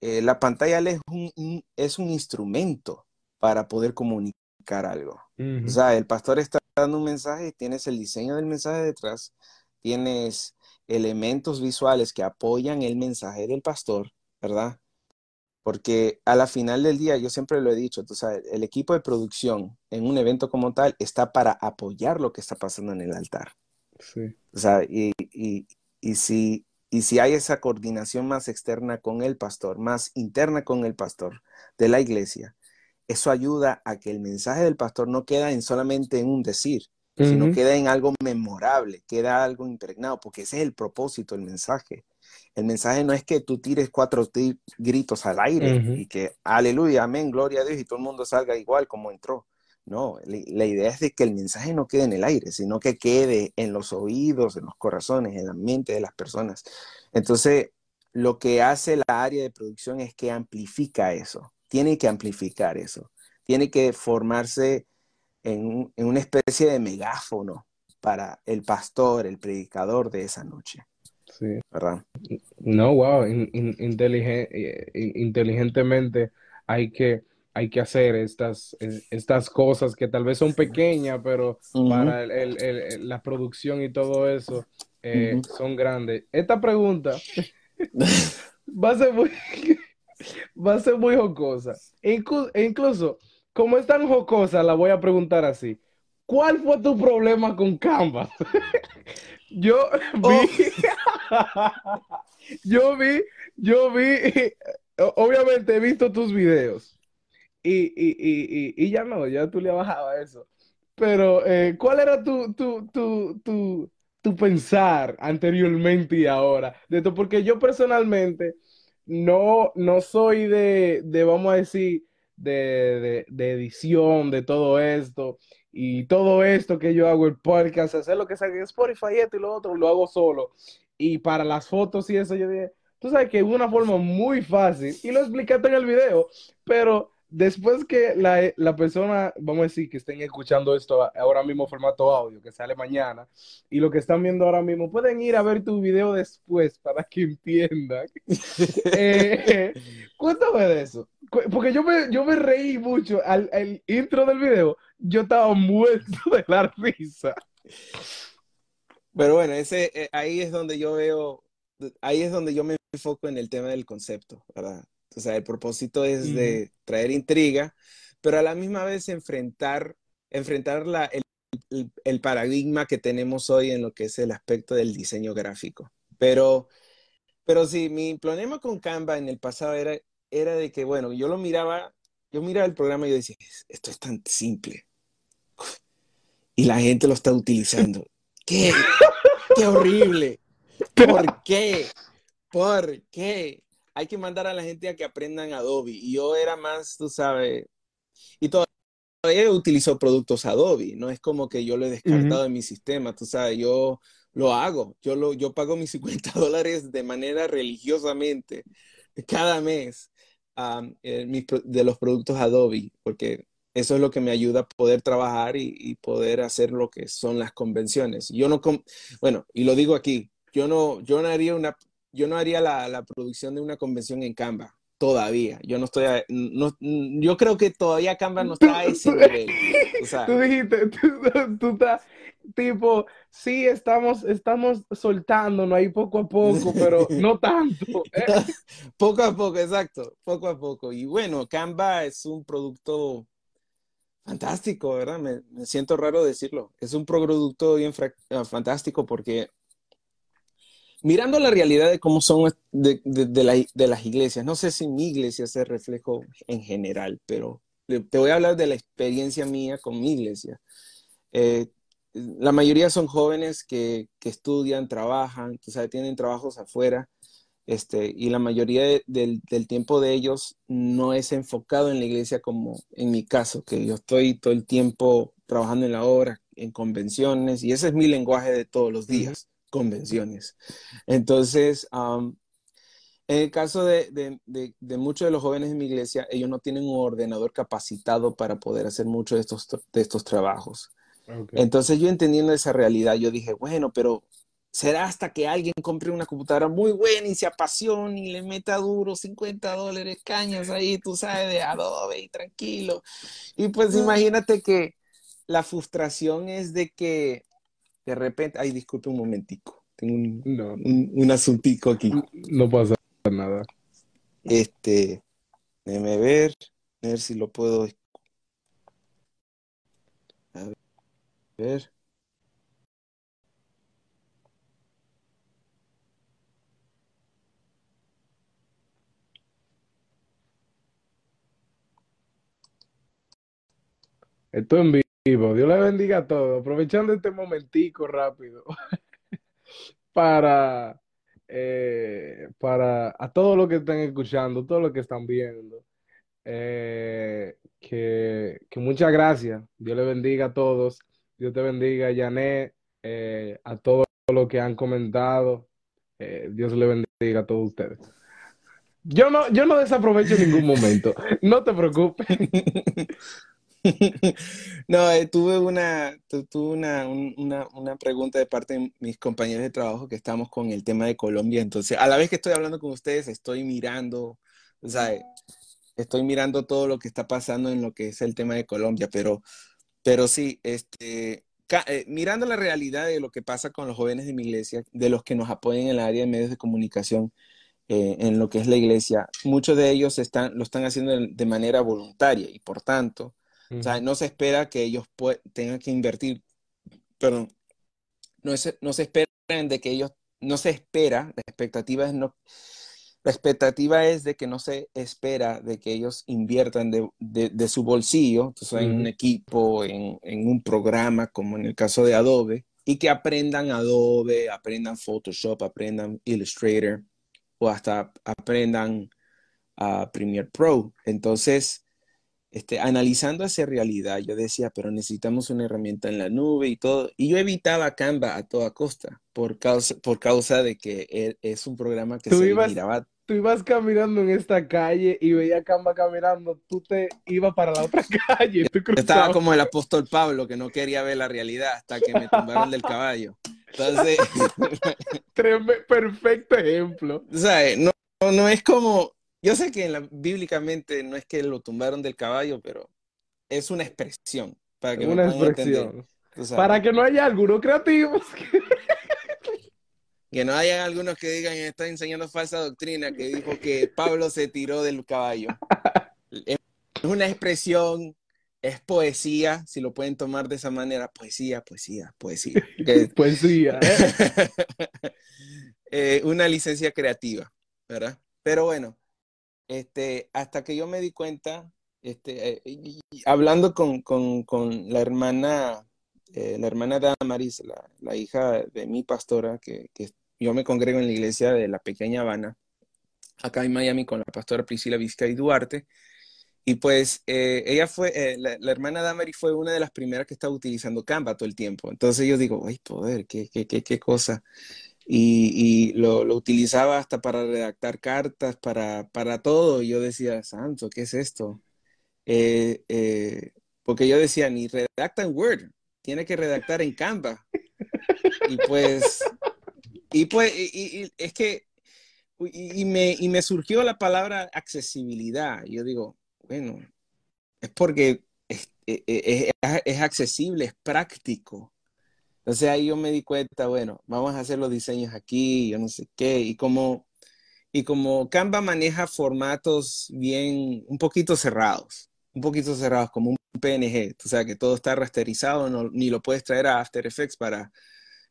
eh, la pantalla LED es un, es un, instrumento para poder comunicar algo. O sea, el pastor está dando un mensaje, tienes el diseño del mensaje detrás, tienes elementos visuales que apoyan el mensaje del pastor, ¿verdad? Porque a la final del día, yo siempre lo he dicho, tú sabes, el equipo de producción en un evento como tal está para apoyar lo que está pasando en el altar. Sí. O sea, y, y, y, si, y si hay esa coordinación más externa con el pastor, más interna con el pastor de la iglesia, eso ayuda a que el mensaje del pastor no queda en solamente en un decir, sino queda en algo memorable, queda algo impregnado, porque ese es el propósito del mensaje. El mensaje no es que tú tires cuatro gritos al aire y que aleluya, amén, gloria a Dios y todo el mundo salga igual como entró. No, la idea es de que el mensaje no quede en el aire, sino que quede en los oídos, en los corazones, en la mente de las personas. Entonces, lo que hace la área de producción es que amplifica eso, tiene que amplificar eso, tiene que formarse en, una especie de megáfono para el pastor, el predicador de esa noche. Sí. ¿Verdad? No, wow, eh, inteligentemente hay que, hay que hacer estas, estas cosas que tal vez son pequeñas, pero para la producción y todo eso eh, son grandes. Esta pregunta va a ser muy, va a ser muy jocosa. E incluso como es tan jocosa, la voy a preguntar así. ¿Cuál fue tu problema con Canva? yo vi, oh. yo vi, yo vi, obviamente he visto tus videos y, y, y, y ya no, ya tú le bajado eso. Pero, eh, ¿cuál era tu, tu, tu, tu, tu pensar anteriormente y ahora de esto? Porque yo personalmente no, no soy de, de, vamos a decir, de, edición, de todo esto, y todo esto que yo hago el podcast, hacer lo que sea en Spotify, esto y lo otro, lo hago solo. Y para las fotos y eso, yo dije, tú sabes que es una forma muy fácil, y lo explicaste en el video, pero después que la, la, persona, vamos a decir, que estén escuchando esto ahora mismo formato audio, que sale mañana, y lo que están viendo ahora mismo, pueden ir a ver tu video después para que entiendan. eh, cuéntame de eso. Porque yo me, yo me reí mucho al, intro del video, yo estaba muerto de la risa. Pero bueno, ese, eh, ahí es donde yo veo, ahí es donde yo me enfoco en el tema del concepto, ¿verdad? O sea, el propósito es de traer intriga, pero a la misma vez enfrentar, enfrentar la, el, el, paradigma que tenemos hoy en lo que es el aspecto del diseño gráfico. Pero, pero sí, mi problema con Canva en el pasado era, era de que, bueno, yo lo miraba, yo miraba el programa y yo decía, esto es tan simple. Y la gente lo está utilizando. ¿Qué? ¡Qué horrible! ¿Por qué? ¿Por qué? Hay que mandar a la gente a que aprendan Adobe. Y yo era más, tú sabes, y todavía utilizo productos Adobe, no es como que yo lo he descartado en mi sistema, tú sabes, yo lo hago, yo, lo, yo pago mis 50 dólares de manera religiosamente cada mes de los productos Adobe, porque eso es lo que me ayuda a poder trabajar y, y, poder hacer lo que son las convenciones. Yo no, bueno, y lo digo aquí, yo no, yo no haría una, yo no haría la, producción de una convención en Canva todavía. Yo no estoy, no, yo creo que todavía Canva no está a ese nivel. Tú dijiste, tú, estás tipo, sí, estamos, estamos soltando, no hay poco a poco, pero no tanto. poco a poco, exacto, poco a poco. Y bueno, Canva es un producto fantástico, ¿verdad? Me, me siento raro decirlo. Es un producto bien fantástico porque mirando la realidad de cómo son de, las iglesias, no sé si mi iglesia se reflejo en general, pero te voy a hablar de la experiencia mía con mi iglesia. Eh, la mayoría son jóvenes que, estudian, trabajan, que tienen trabajos afuera Este, y la mayoría del, del, tiempo de ellos no es enfocado en la iglesia como en mi caso, que yo estoy todo el tiempo trabajando en la obra, en convenciones, y ese es mi lenguaje de todos los días, convenciones. Entonces, en el caso de, de, de, muchos de los jóvenes de mi iglesia, ellos no tienen un ordenador capacitado para poder hacer muchos de estos, de estos trabajos. Entonces yo entendiendo esa realidad, yo dije, bueno, pero será hasta que alguien compre una computadora muy buena y se apasione y le meta duro 50 dólares cañas ahí, tú sabes, de Adobe y tranquilo. Y pues imagínate que la frustración es de que de repente, ay, disculpe un momentico, tengo un, un, un asuntico aquí. No pasa nada. Este, déjeme ver, a ver si lo puedo. A ver. Esto en vivo. Dios le bendiga a todos. Aprovechando este momentico rápido para eh, para a todos los que están escuchando, todos los que están viendo, eh, que, muchas gracias. Dios le bendiga a todos. Dios te bendiga, Janet, eh, a todos los que han comentado. Dios le bendiga a todos ustedes. Yo no, yo no desaprovecho ningún momento. No te preocupes. No, eh, tuve, una, tuve una, pregunta de parte de mis compañeros de trabajo que estamos con el tema de Colombia. Entonces, a la vez que estoy hablando con ustedes, estoy mirando, o sea, estoy mirando todo lo que está pasando en lo que es el tema de Colombia, pero, pero sí, este, eh, mirando la realidad de lo que pasa con los jóvenes de mi iglesia, de los que nos apoyan en el área de medios de comunicación, eh, en lo que es la iglesia, muchos de ellos están, lo están haciendo de manera voluntaria y por tanto, o sea, no se espera que ellos tengan que invertir, perdón, no, se, no se espera de que ellos, no se espera, la expectativa es no, la expectativa es de que no se espera de que ellos inviertan de, de, su bolsillo, entonces, en un equipo, en, en, un programa, como en el caso de Adobe, y que aprendan Adobe, aprendan Photoshop, aprendan Illustrator, o hasta aprendan a Premiere Pro. Entonces, este, analizando esa realidad, yo decía, pero necesitamos una herramienta en la nube y todo. Y yo evitaba Canva a toda costa por causa, por causa de que e, es un programa que se ibas, miraba. Tú ibas caminando en esta calle y veía Canva caminando, tú te ibas para la otra calle. estaba como el apóstol Pablo que no quería ver la realidad hasta que me tumbaron del caballo. Entonces. Perfecto ejemplo. O sea, no, no es como, yo sé que bíblicamente no es que lo tumbaron del caballo, pero es una expresión. Para que una expresión. Para que no haya algunos creativos. Que... no haya algunos que digan, está enseñando falsa doctrina, que dijo que Pablo se tiró del caballo. es una expresión, es poesía, si lo pueden tomar de esa manera. Poesía, poesía, poesía. poesía. Eh, una licencia creativa, ¿verdad? Pero bueno, este, hasta que yo me di cuenta, este, eh, hablando con, la hermana, eh, la hermana Damaris, la, la, hija de mi pastora, que, yo me congrego en la iglesia de la pequeña Habana, acá en Miami con la pastora Priscila Vizcay Duarte, y pues eh, ella fue, la, hermana Damaris fue una de las primeras que estaba utilizando Canva todo el tiempo. Entonces yo digo, ay, poder, qué, qué, qué, qué cosa y, lo, utilizaba hasta para redactar cartas, para, para todo. Y yo decía, Santo, ¿qué es esto? Eh, eh, porque yo decía, ni redacta en Word, tiene que redactar en Canva. Y pues, y pues, y, es que, y, me, y me surgió la palabra accesibilidad. yo digo, bueno, es porque es, es accesible, es práctico. Entonces ahí yo me di cuenta, bueno, vamos a hacer los diseños aquí, yo no sé qué, y como, y como Canva maneja formatos bien, un poquito cerrados, un poquito cerrados, como un PNG, o sea que todo está rasterizado, no, ni lo puedes traer a After Effects para,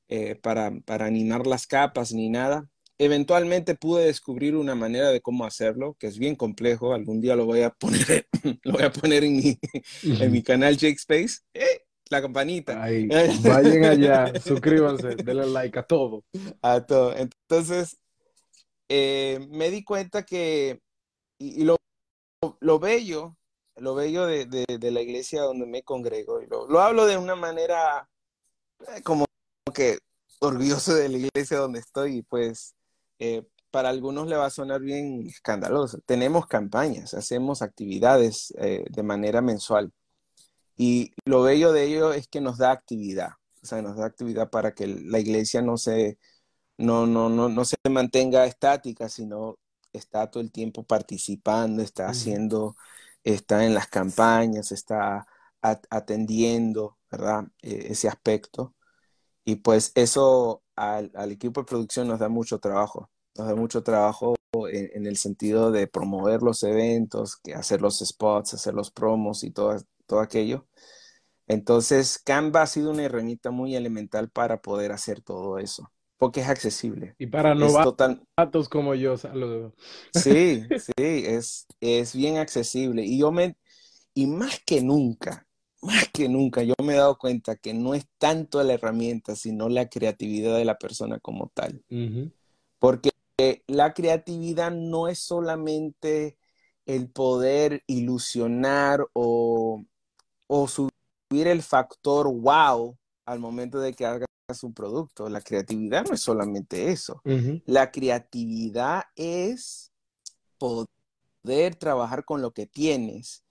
eh, para, para animar las capas ni nada. Eventualmente pude descubrir una manera de cómo hacerlo, que es bien complejo. Algún día lo voy a poner, lo voy a poner en mi, en mi canal Jake Space. Eh, la campanita. Ahí, vayan allá, suscríbanse, denle like a todo. A todo. Entonces, eh, me di cuenta que, y, lo, lo, bello, lo bello de, de, la iglesia donde me congrego, y lo, lo hablo de una manera eh, como que orgulloso de la iglesia donde estoy, y pues eh, para algunos le va a sonar bien escandaloso. Tenemos campañas, hacemos actividades de manera mensual. Y lo bello de ello es que nos da actividad, o sea, nos da actividad para que la iglesia no se, no, no, no, no se mantenga estática, sino está todo el tiempo participando, está haciendo, está en las campañas, está atendiendo, ¿verdad? E, ese aspecto. Y pues eso al, equipo de producción nos da mucho trabajo, nos da mucho trabajo en, el sentido de promover los eventos, que hacer los spots, hacer los promos y todo, todo aquello. Entonces, Canva ha sido una herramienta muy elemental para poder hacer todo eso porque es accesible. Y para novatos como yo, saludo. Sí, sí, es, es bien accesible. Y yo me, y más que nunca, más que nunca, yo me he dado cuenta que no es tanto la herramienta, sino la creatividad de la persona como tal. Porque la creatividad no es solamente el poder ilusionar o, o subir el factor wow al momento de que haga un producto. La creatividad no es solamente eso. La creatividad es poder trabajar con lo que tienes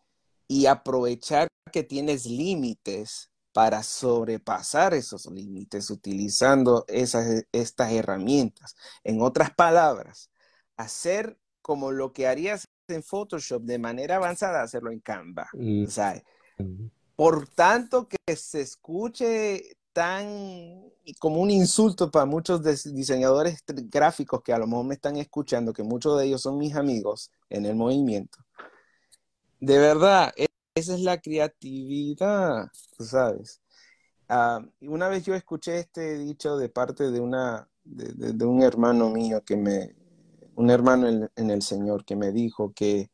y aprovechar que tienes límites para sobrepasar esos límites utilizando esas, estas herramientas. En otras palabras, hacer como lo que harías en Photoshop de manera avanzada, hacerlo en Canva. Mm. Por tanto, que se escuche tan como un insulto para muchos diseñadores gráficos que a lo mejor me están escuchando, que muchos de ellos son mis amigos en el movimiento. De verdad, e-, esa es la creatividad, tú sabes. Ah, una vez yo escuché este dicho de parte de, una, de, un hermano mío que me, un hermano en, el Señor que me dijo que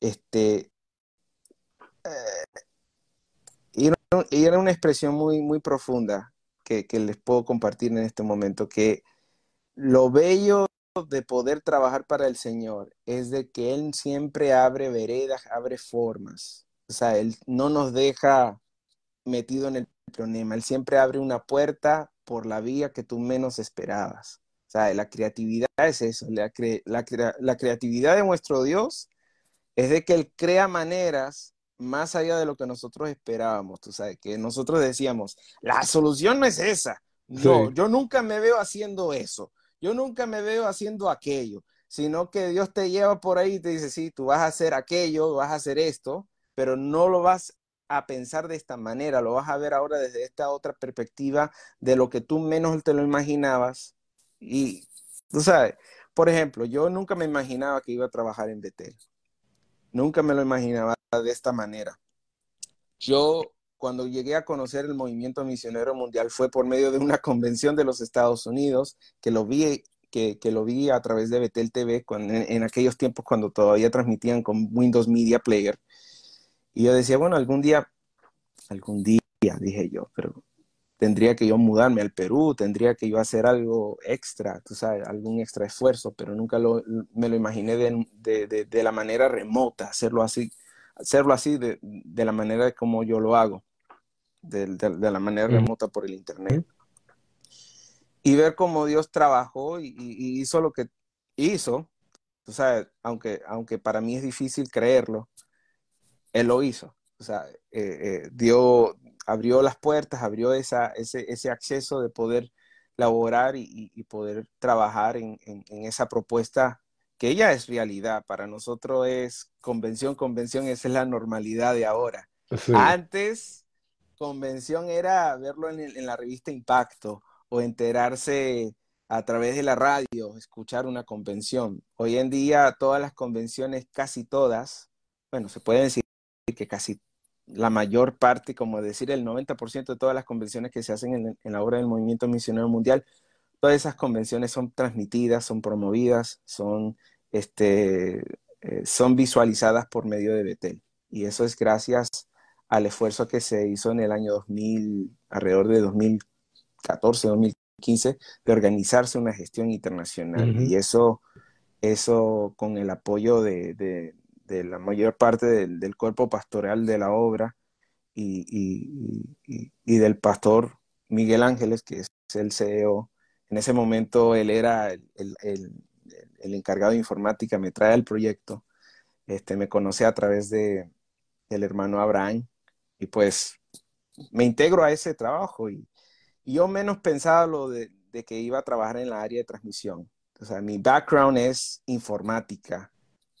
este, eh, y era una expresión muy, muy profunda que, les puedo compartir en este momento, que lo bello de poder trabajar para el Señor es de que Él siempre abre veredas, abre formas. O sea, Él no nos deja metido en el problema. Él siempre abre una puerta por la vía que tú menos esperabas. O sea, la creatividad es eso. La, la creatividad de nuestro Dios es de que Él crea maneras más allá de lo que nosotros esperábamos, tú sabes, que nosotros decíamos, la solución no es esa. No, yo nunca me veo haciendo eso, yo nunca me veo haciendo aquello, sino que Dios te lleva por ahí y te dice, sí, tú vas a hacer aquello, vas a hacer esto, pero no lo vas a pensar de esta manera, lo vas a ver ahora desde esta otra perspectiva de lo que tú menos te lo imaginabas. Y tú sabes, por ejemplo, yo nunca me imaginaba que iba a trabajar en Betel. Nunca me lo imaginaba de esta manera. Yo, cuando llegué a conocer el movimiento misionero mundial, fue por medio de una convención de los Estados Unidos, que lo vi, que, lo vi a través de Betel TV en, aquellos tiempos cuando todavía transmitían con Windows Media Player. Y yo decía, bueno, algún día, algún día, dije yo, pero tendría que yo mudarme al Perú, tendría que yo hacer algo extra, tú sabes, algún extra esfuerzo, pero nunca me lo imaginé de, la manera remota, hacerlo así, hacerlo así de, la manera como yo lo hago, de, la manera mm. remota por el Internet. Y ver cómo Dios trabajó y, hizo lo que hizo, tú sabes, aunque, aunque para mí es difícil creerlo, Él lo hizo. O sea, eh, eh, dio, abrió las puertas, abrió esa, ese, ese acceso de poder laborar y, poder trabajar en, esa propuesta que ya es realidad. Para nosotros es convención, convención, esa es la normalidad de ahora. Antes, convención era verlo en, en, la revista Impacto o enterarse a través de la radio, escuchar una convención. Hoy en día todas las convenciones, casi todas, bueno, se puede decir que casi la mayor parte, como decir el 90% de todas las convenciones que se hacen en, la obra del movimiento misionero mundial, todas esas convenciones son transmitidas, son promovidas, son, este, eh, son visualizadas por medio de Betel. Y eso es gracias al esfuerzo que se hizo en el año 2000, alrededor de 2014, 2015, de organizarse una gestión internacional. Y eso eso con el apoyo de, de, de la mayor parte del, del, cuerpo pastoral de la obra y, y, y, del pastor Miguel Ángeles, que es el CEO. En ese momento él era el, el, el encargado de informática, me trae el proyecto. Este, me conoce a través de, del hermano Abraham y pues me integro a ese trabajo y, yo menos pensaba lo de, que iba a trabajar en la área de transmisión. O sea, mi background es informática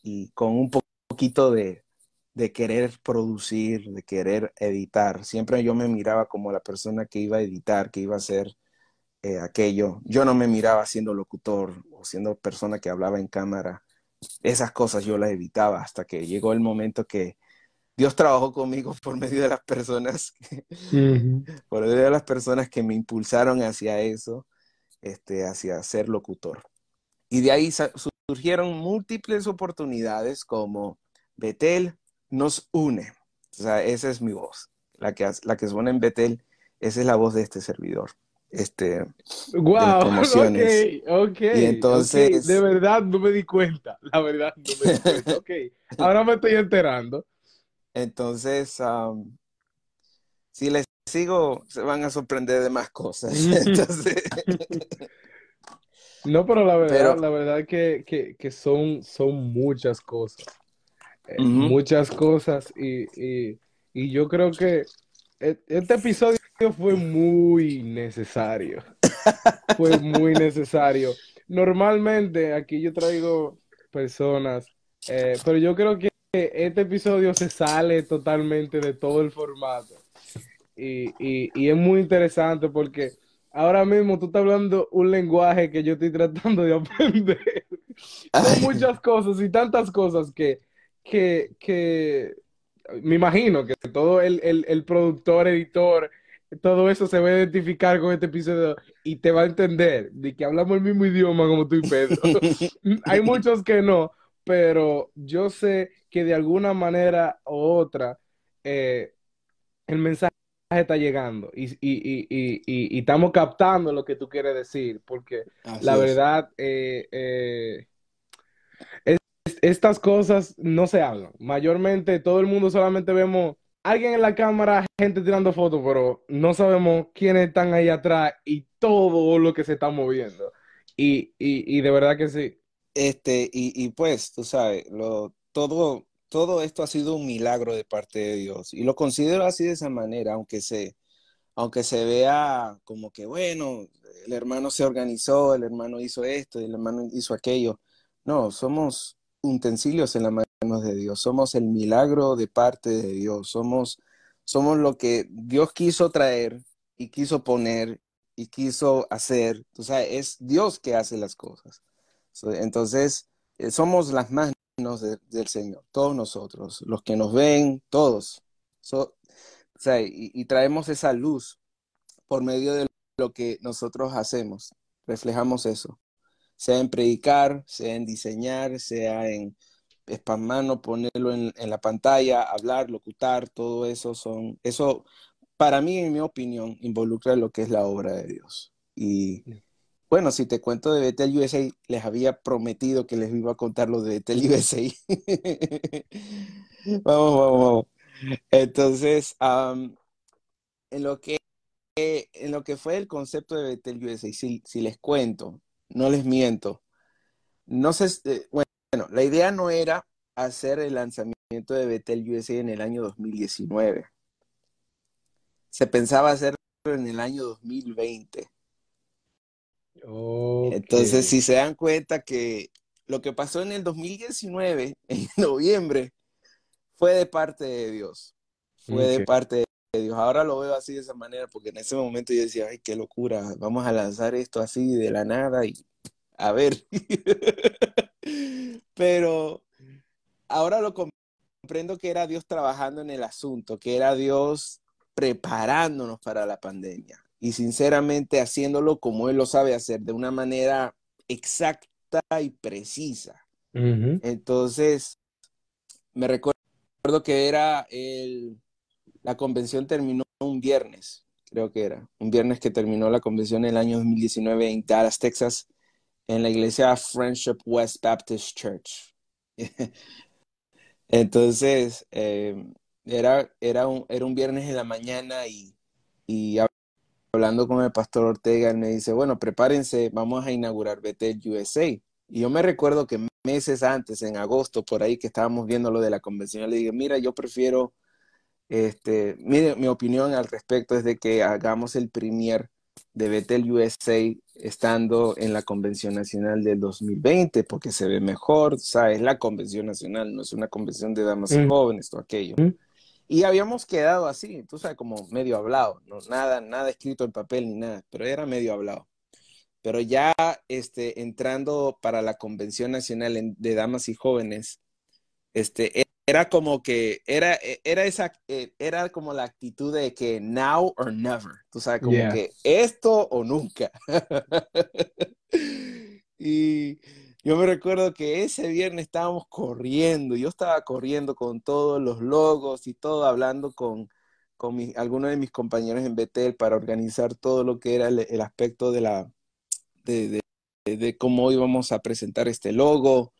y con un poquito de, de querer producir, de querer editar. Siempre yo me miraba como la persona que iba a editar, que iba a hacer eh, aquello. Yo no me miraba siendo locutor o siendo persona que hablaba en cámara. Esas cosas yo las evitaba hasta que llegó el momento que Dios trabajó conmigo por medio de las personas, por medio de las personas que me impulsaron hacia eso, este, hacia ser locutor. Y de ahí surgieron múltiples oportunidades como Betel nos une. O sea, esa es mi voz. La que, la que suena en Betel, esa es la voz de este servidor. Este, wow, ok, ok. Y entonces. De verdad no me di cuenta. La verdad no me di cuenta. ok, ahora me estoy enterando. Entonces, um, si les sigo, se van a sorprender de más cosas. Entonces, No, pero la verdad, la verdad que, que, que son, son muchas cosas. Eh, muchas cosas. Y, y, y, yo creo que este episodio fue muy necesario. fue muy necesario. Normalmente aquí yo traigo personas, eh, pero yo creo que este episodio se sale totalmente de todo el formato. Y, y, y es muy interesante porque ahora mismo tú estás hablando un lenguaje que yo estoy tratando de aprender. Son muchas cosas y tantas cosas que, que, que me imagino que todo el, el, el, productor, editor, todo eso se va a identificar con este episodio y te va a entender de que hablamos el mismo idioma como tú y Pedro. Hay muchos que no, pero yo sé que de alguna manera u otra eh, el mensaje está llegando y, y, y, y, estamos captando lo que tú quieres decir, porque Así la verdad, eh, eh, es, estas cosas no se hablan. Mayormente todo el mundo solamente vemos alguien en la cámara, gente tirando fotos, pero no sabemos quiénes están ahí atrás y todo lo que se está moviendo. Y, y, y de verdad que sí. Este, y, y pues, tú sabes, lo, todo, todo esto ha sido un milagro de parte de Dios y lo considero así de esa manera, aunque se, aunque se vea como que, bueno, el hermano se organizó, el hermano hizo esto, el hermano hizo aquello. No, somos utensilios en las manos de Dios, somos el milagro de parte de Dios, somos, somos lo que Dios quiso traer y quiso poner y quiso hacer. O sea, es Dios que hace las cosas. Entonces, eh, somos las manos del Señor, todos nosotros, los que nos ven, todos. y, traemos esa luz por medio de lo que nosotros hacemos, reflejamos eso, sea en predicar, sea en diseñar, sea en espasmarnos, ponerlo en, en, la pantalla, hablar, locutar, todo eso son, eso para mí, en mi opinión, involucra lo que es la obra de Dios. Y bueno, si te cuento de Betel USA, les había prometido que les iba a contar lo de Betel USA. vamos, vamos, vamos. Entonces, en, lo que, en lo que fue el concepto de Betel USA, si, si les cuento, no les miento, no sé, eh, bueno, la idea no era hacer el lanzamiento de Betel USA en el año 2019. Se pensaba hacerlo en el año 2020 entonces, si se dan cuenta que lo que pasó en el 2019, en noviembre, fue de parte de Dios. Fue de parte de Dios. Ahora lo veo así de esa manera, porque en ese momento yo decía, ay, qué locura, vamos a lanzar esto así de la nada y a ver. Pero ahora lo comprendo que era Dios trabajando en el asunto, que era Dios preparándonos para la pandemia y sinceramente haciéndolo como Él lo sabe hacer, de una manera exacta y precisa. Entonces, me recuerdo que era el, la convención terminó un viernes, creo que era, un viernes que terminó la convención en el año 2019 en Dallas, Texas, en la iglesia Friendship West Baptist Church. Entonces, eh, era, era, un, era un viernes en la mañana y, y hablando con el pastor Ortega, él me dice, bueno, prepárense, vamos a inaugurar Betel USA. Y yo me recuerdo que meses antes, en agosto, por ahí que estábamos viendo lo de la convención, le dije, mira, yo prefiero, este, mi, mi opinión al respecto es de que hagamos el premier de Betel USA estando en la Convención Nacional del 2020, porque se ve mejor, o sea, es la Convención Nacional, no es una convención de damas y mm. jóvenes o aquello. Mm. Y habíamos quedado así, tú sabes, como medio hablado, no, nada, nada escrito en papel ni nada, pero era medio hablado. Pero ya este, entrando para la Convención Nacional de Damas y Jóvenes, este, era como que, era, era esa, eh, era como la actitud de que now or never, tú sabes, como que esto o nunca. y yo me recuerdo que ese viernes estábamos corriendo, yo estaba corriendo con todos los logos y todo, hablando con, con algunos de mis compañeros en Betel para organizar todo lo que era el, aspecto de la, de, de, cómo íbamos a presentar este logo,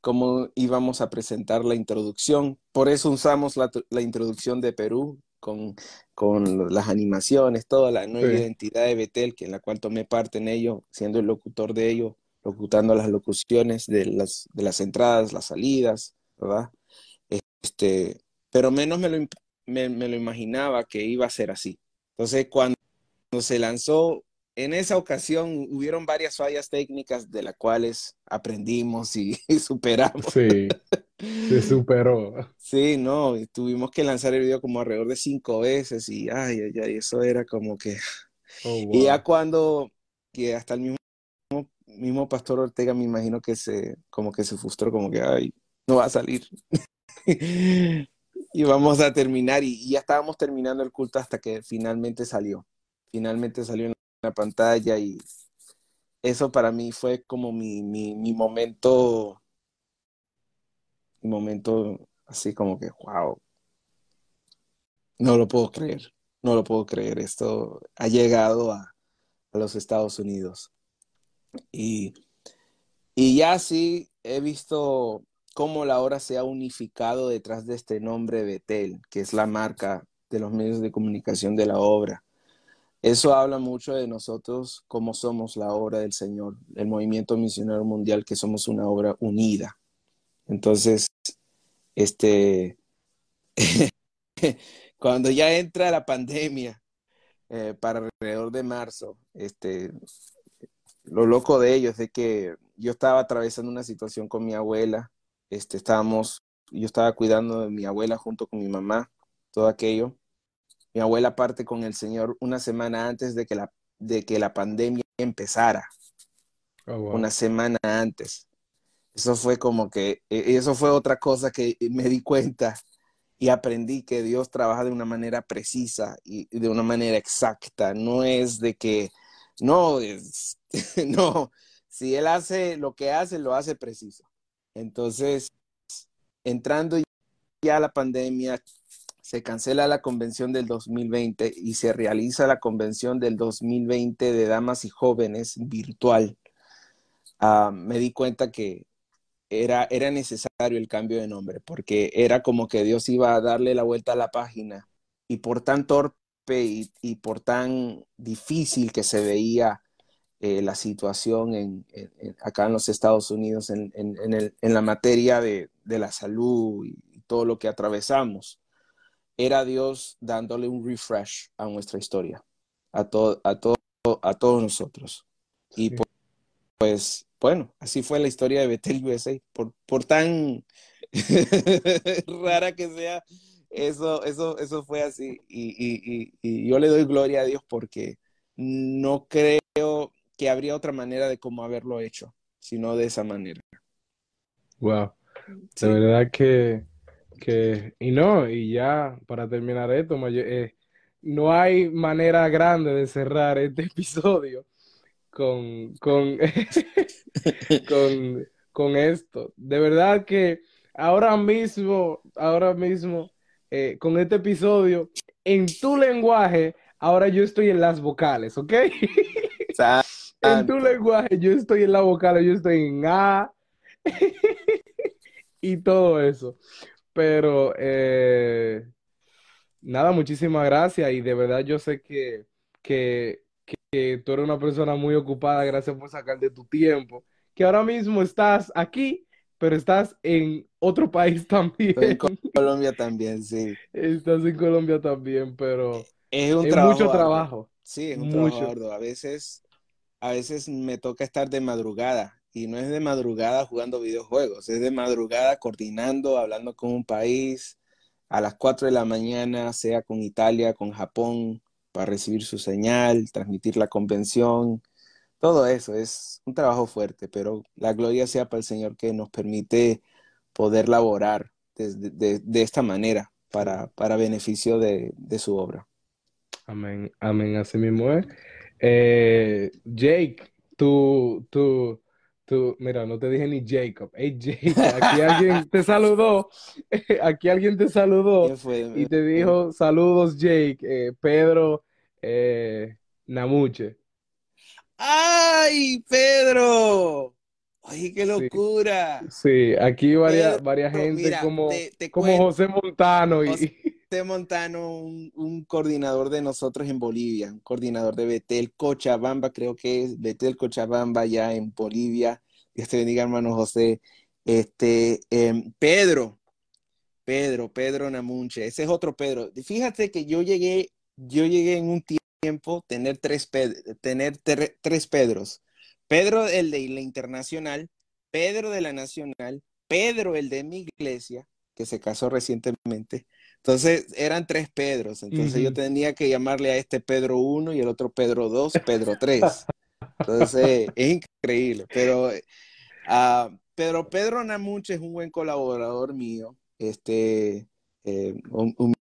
cómo íbamos a presentar la introducción. Por eso usamos la, la introducción de Perú con, con, las animaciones, toda la nueva identidad de Betel, que en la cual tomé parte en ello, siendo el locutor de ello, locutando las locuciones de las, de las entradas, las salidas, ¿verdad? Este, pero menos me lo, me, me lo imaginaba que iba a ser así. Entonces, cuando se lanzó en esa ocasión hubieron varias fallas técnicas de las cuales aprendimos y, superamos. Sí, se superó. Sí, no, tuvimos que lanzar el video como alrededor de cinco veces y ay, ay, ay, eso era como que... Oh, y ya cuando, que hasta el mismo, mismo pastor Ortega me imagino que se, como que se frustró, como que, ay, no va a salir. y vamos a terminar y, y ya estábamos terminando el culto hasta que finalmente salió. Finalmente salió en la pantalla y eso para mí fue como mi, mi, mi momento, mi momento así como que, wow, no lo puedo creer, no lo puedo creer, esto ha llegado a, a los Estados Unidos. Y, y ya sí he visto cómo la obra se ha unificado detrás de este nombre Betel, que es la marca de los medios de comunicación de la obra. Eso habla mucho de nosotros, cómo somos la obra del Señor, el movimiento misionero mundial, que somos una obra unida. Entonces, este, cuando ya entra la pandemia, eh, para alrededor de marzo, este, lo loco de ello es de que yo estaba atravesando una situación con mi abuela, este, estábamos, yo estaba cuidando de mi abuela junto con mi mamá, todo aquello, mi abuela parte con el Señor una semana antes de que la, de que la pandemia empezara. Oh, una semana antes. Eso fue como que, e, eso fue otra cosa que me di cuenta y aprendí que Dios trabaja de una manera precisa y de una manera exacta. No es de que, no, es, no, si Él hace lo que hace, lo hace preciso. Entonces, entrando ya a la pandemia, se cancela la convención del 2020 y se realiza la convención del 2020 de damas y jóvenes virtual, ah, me di cuenta que era, era necesario el cambio de nombre, porque era como que Dios iba a darle la vuelta a la página y por tan torpe y, por tan difícil que se veía eh, la situación en, acá en los Estados Unidos en, la materia de, de la salud y todo lo que atravesamos era Dios dándole un refresh a nuestra historia, a, todo, a, todo, a todos nosotros. Y pues, bueno, así fue la historia de Betel USA. Por, por tan rara que sea, eso, eso, eso fue así. Y, y, yo le doy gloria a Dios porque no creo que habría otra manera de cómo haberlo hecho, sino de esa manera. Wow. De verdad que que, y no, y ya para terminar esto, eh, no hay manera grande de cerrar este episodio con, con, con, con esto. De verdad que ahora mismo, ahora mismo, eh, con este episodio, en tu lenguaje, ahora yo estoy en las vocales, ¿ok? en tu lenguaje, yo estoy en la vocal, yo estoy en A y todo eso. Pero eh, nada, muchísimas gracias y de verdad yo sé que, que, que tú eres una persona muy ocupada, gracias por sacar de tu tiempo, que ahora mismo estás aquí, pero estás en otro país también. En Colombia también, sí. Estás en Colombia también, pero es, un mucho trabajo. Sí, es un mucho. trabajo A veces, a veces me toca estar de madrugada y no es de madrugada jugando videojuegos, es de madrugada coordinando, hablando con un país a las 4 de la mañana, sea con Italia, con Japón, para recibir su señal, transmitir la convención. Todo eso es un trabajo fuerte, pero la gloria sea para el Señor que nos permite poder laborar de, esta manera para, para beneficio de, su obra. Amén, amén, así mismo es. Eh, Jake, tú, tú, tú, mira, no te dije ni Jacob. Hey, Jake, aquí alguien te saludó, aquí alguien te saludó y te dijo saludos, Jake, eh, Pedro eh, Namuche. ¡Ay, Pedro! ¡Ay, qué locura! Sí, aquí varias, varias gente como, como José Montano. Y... José Montano, un, coordinador de nosotros en Bolivia, un coordinador de Betel Cochabamba, creo que es Betel Cochabamba ya en Bolivia. Dios te bendiga, hermano José. Este, em, Pedro, Pedro, Pedro Namunche, ese es otro Pedro. Fíjate que yo llegué, yo llegué en un tiempo tener tres, tener tres Pedros. Pedro, el de la internacional, Pedro de la nacional, Pedro, el de mi iglesia, que se casó recientemente. Entonces eran tres Pedros. Entonces yo tenía que llamarle a este Pedro 1 y el otro Pedro 2, Pedro 3. Entonces es increíble. Pero uh, Pedro, Pedro Namuche es un buen colaborador mío. Este, eh,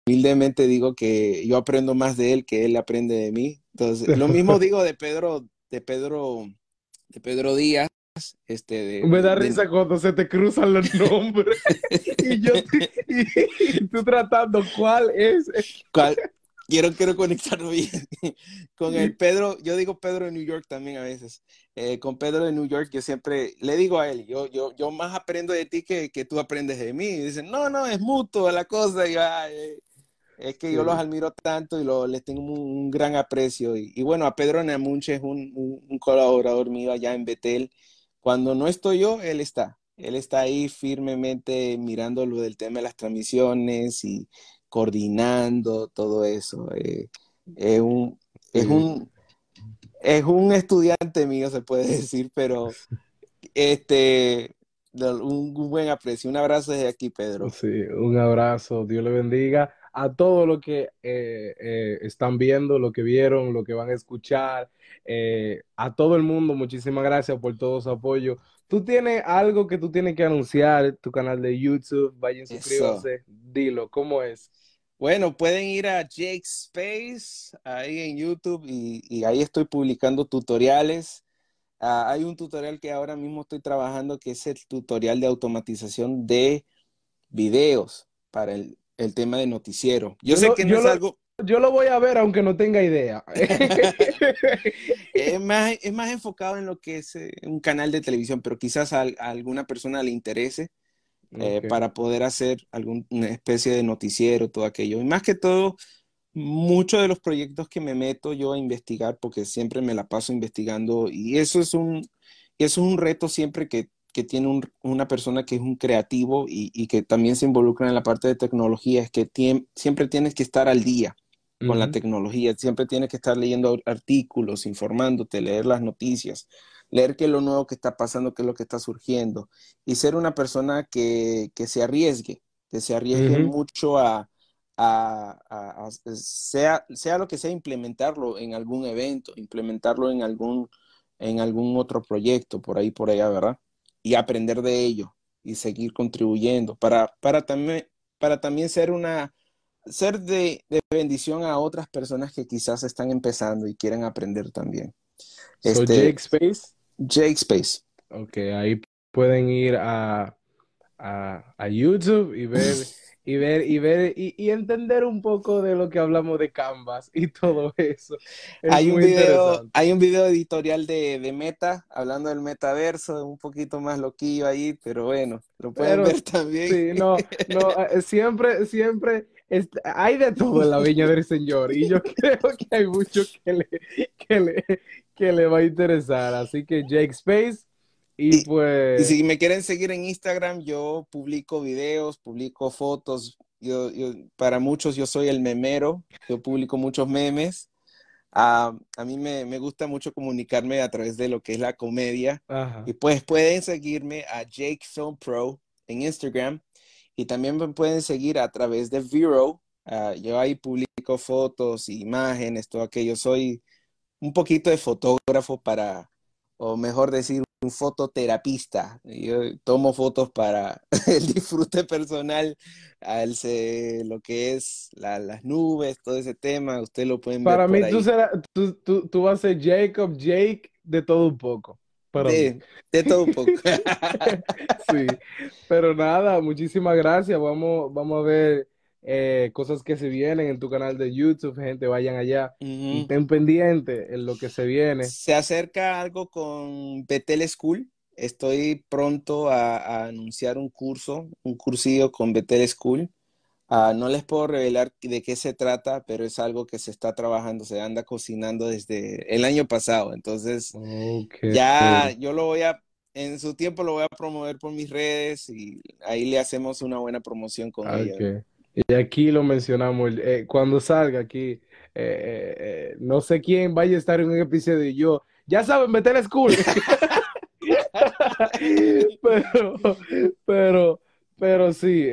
humildemente digo que yo aprendo más de él que él aprende de mí. Entonces, lo mismo digo de Pedro, de Pedro de Pedro Díaz. Este, de, Me da risa cuando se te cruzan los nombres y yo y, tú tratando cuál es. ¿Cuál? Quiero, quiero conectarlo bien con el Pedro. Yo digo Pedro de New York también a veces. Eh, con Pedro de New York, yo siempre le digo a él, yo, yo, yo más aprendo de ti que, que tú aprendes de mí. Y dicen, no, no, es mutuo la cosa. Y, es que yo los admiro tanto y lo, les tengo un, gran aprecio. Y, bueno, a Pedro Namunche es un, un, colaborador mío allá en Betel. Cuando no estoy yo, él está. Él está ahí firmemente mirando lo del tema de las transmisiones y coordinando todo eso. Eh, es, un, es, un, es un estudiante mío, se puede decir, pero este, un, un, buen aprecio. Un abrazo desde aquí, Pedro. Sí, un abrazo. Dios le bendiga a todo lo que eh, eh, están viendo, lo que vieron, lo que van a escuchar, eh, a todo el mundo, muchísimas gracias por todo su apoyo. Tú tienes algo que tú tienes que anunciar, tu canal de YouTube, vayan, suscríbanse, dilo, ¿cómo es? Bueno, pueden ir a Jake Space ahí en YouTube y, ahí estoy publicando tutoriales. Ah, hay un tutorial que ahora mismo estoy trabajando que es el tutorial de automatización de videos para el el tema de noticiero. Yo, sé que no es algo... Yo lo voy a ver aunque no tenga idea. es, más, es más enfocado en lo que es eh, un canal de televisión, pero quizás a, alguna persona le interese eh, para poder hacer alguna especie de noticiero, todo aquello. Y más que todo, muchos de los proyectos que me meto yo a investigar, porque siempre me la paso investigando, y eso es un, eso es un reto siempre que que tiene una persona que es un creativo y, que también se involucra en la parte de tecnología es que siempre tienes que estar al día con la tecnología, siempre tienes que estar leyendo artículos, informándote, leer las noticias, leer qué es lo nuevo que está pasando, qué es lo que está surgiendo y ser una persona que, se arriesgue, que se arriesgue mucho a, sea, sea lo que sea, implementarlo en algún evento, implementarlo en algún, en algún otro proyecto, por ahí, por allá, ¿verdad? Y aprender de ello y seguir contribuyendo para, para, también, para también ser una ser de, bendición a otras personas que quizás están empezando y quieren aprender también. Este, Jake Space. Jake Space. Ok, ahí pueden ir a, a, YouTube y ver y ver, y ver, y, y entender un poco de lo que hablamos de Canvas y todo eso. Es Hay un video, hay un video editorial de, de Meta hablando del metaverso, un poquito más loquillo ahí, pero bueno, lo pueden Pero ver también. sí, no, no, eh, siempre, siempre hay de todo en la Viña del Señor y yo creo que hay mucho que le, que le, que le va a interesar. Así que Jake Space y Y- Y pues, si me quieren seguir en Instagram, yo publico videos, publico fotos. Yo, yo- para muchos yo soy el memero, yo publico muchos memes. Ah, a mí me, me gusta mucho comunicarme a través de lo que es la comedia. ajá, Y pues pueden seguirme a Jake Film Pro en Instagram y también me pueden seguir a través de Vero. Ah, yo ahí publico fotos, imágenes, todo aquello. Soy un poquito de fotógrafo para, o mejor decir, un fototerapista. Yo tomo fotos para el disfrute personal, al lo que es la- las nubes, todo ese tema. Ustedes lo pueden ver para por mí tú, ahí. serás, tú, tú, tú vas a ser Jacob, Jake, de todo un poco. Para mí. De, de todo un poco. Sí, pero nada, muchísimas gracias. Vamos, vamos a ver eh, cosas que se vienen en tu canal de YouTube, gente, vayan allá y Ujú. estén pendientes en lo que se viene. Se acerca algo con Betel School. Estoy pronto a, a anunciar un curso, un cursillo con Betel School. Ah, no les puedo revelar de qué se trata, pero es algo que se está trabajando, se anda cocinando desde el año pasado. Entonces, Ok. ya yo lo voy a, en su tiempo lo voy a promover por mis redes y ahí le hacemos una buena promoción con ella. Ok. Y aquí lo mencionamos, eh, cuando salga aquí, eh, eh, no sé quién vaya a estar en un episodio y yo, ya saben, meter a school. Pero, pero, pero sí,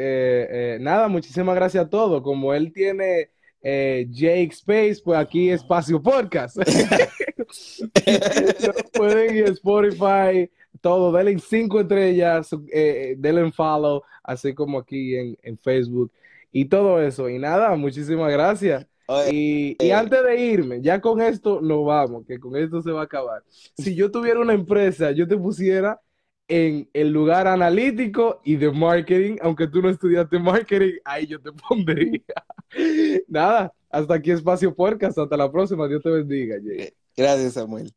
nada, muchísimas gracias a todos. Como él tiene Jake Space, pues aquí Espacio Podcast. Pueden ir a Spotify, todo, denle cinco estrellas, eh, denle en follow, así como aquí en, en Facebook y todo eso. Y nada, muchísimas gracias. Y, y antes de irme, ya con esto nos vamos, que con esto se va a acabar. Si yo tuviera una empresa, yo te pusiera en el lugar analítico y de marketing, aunque tú no estudiaste marketing, ahí yo te pondría. Nada, hasta aquí Espacio Podcast, hasta la próxima, Dios te bendiga, Jay. gracias, Samuel.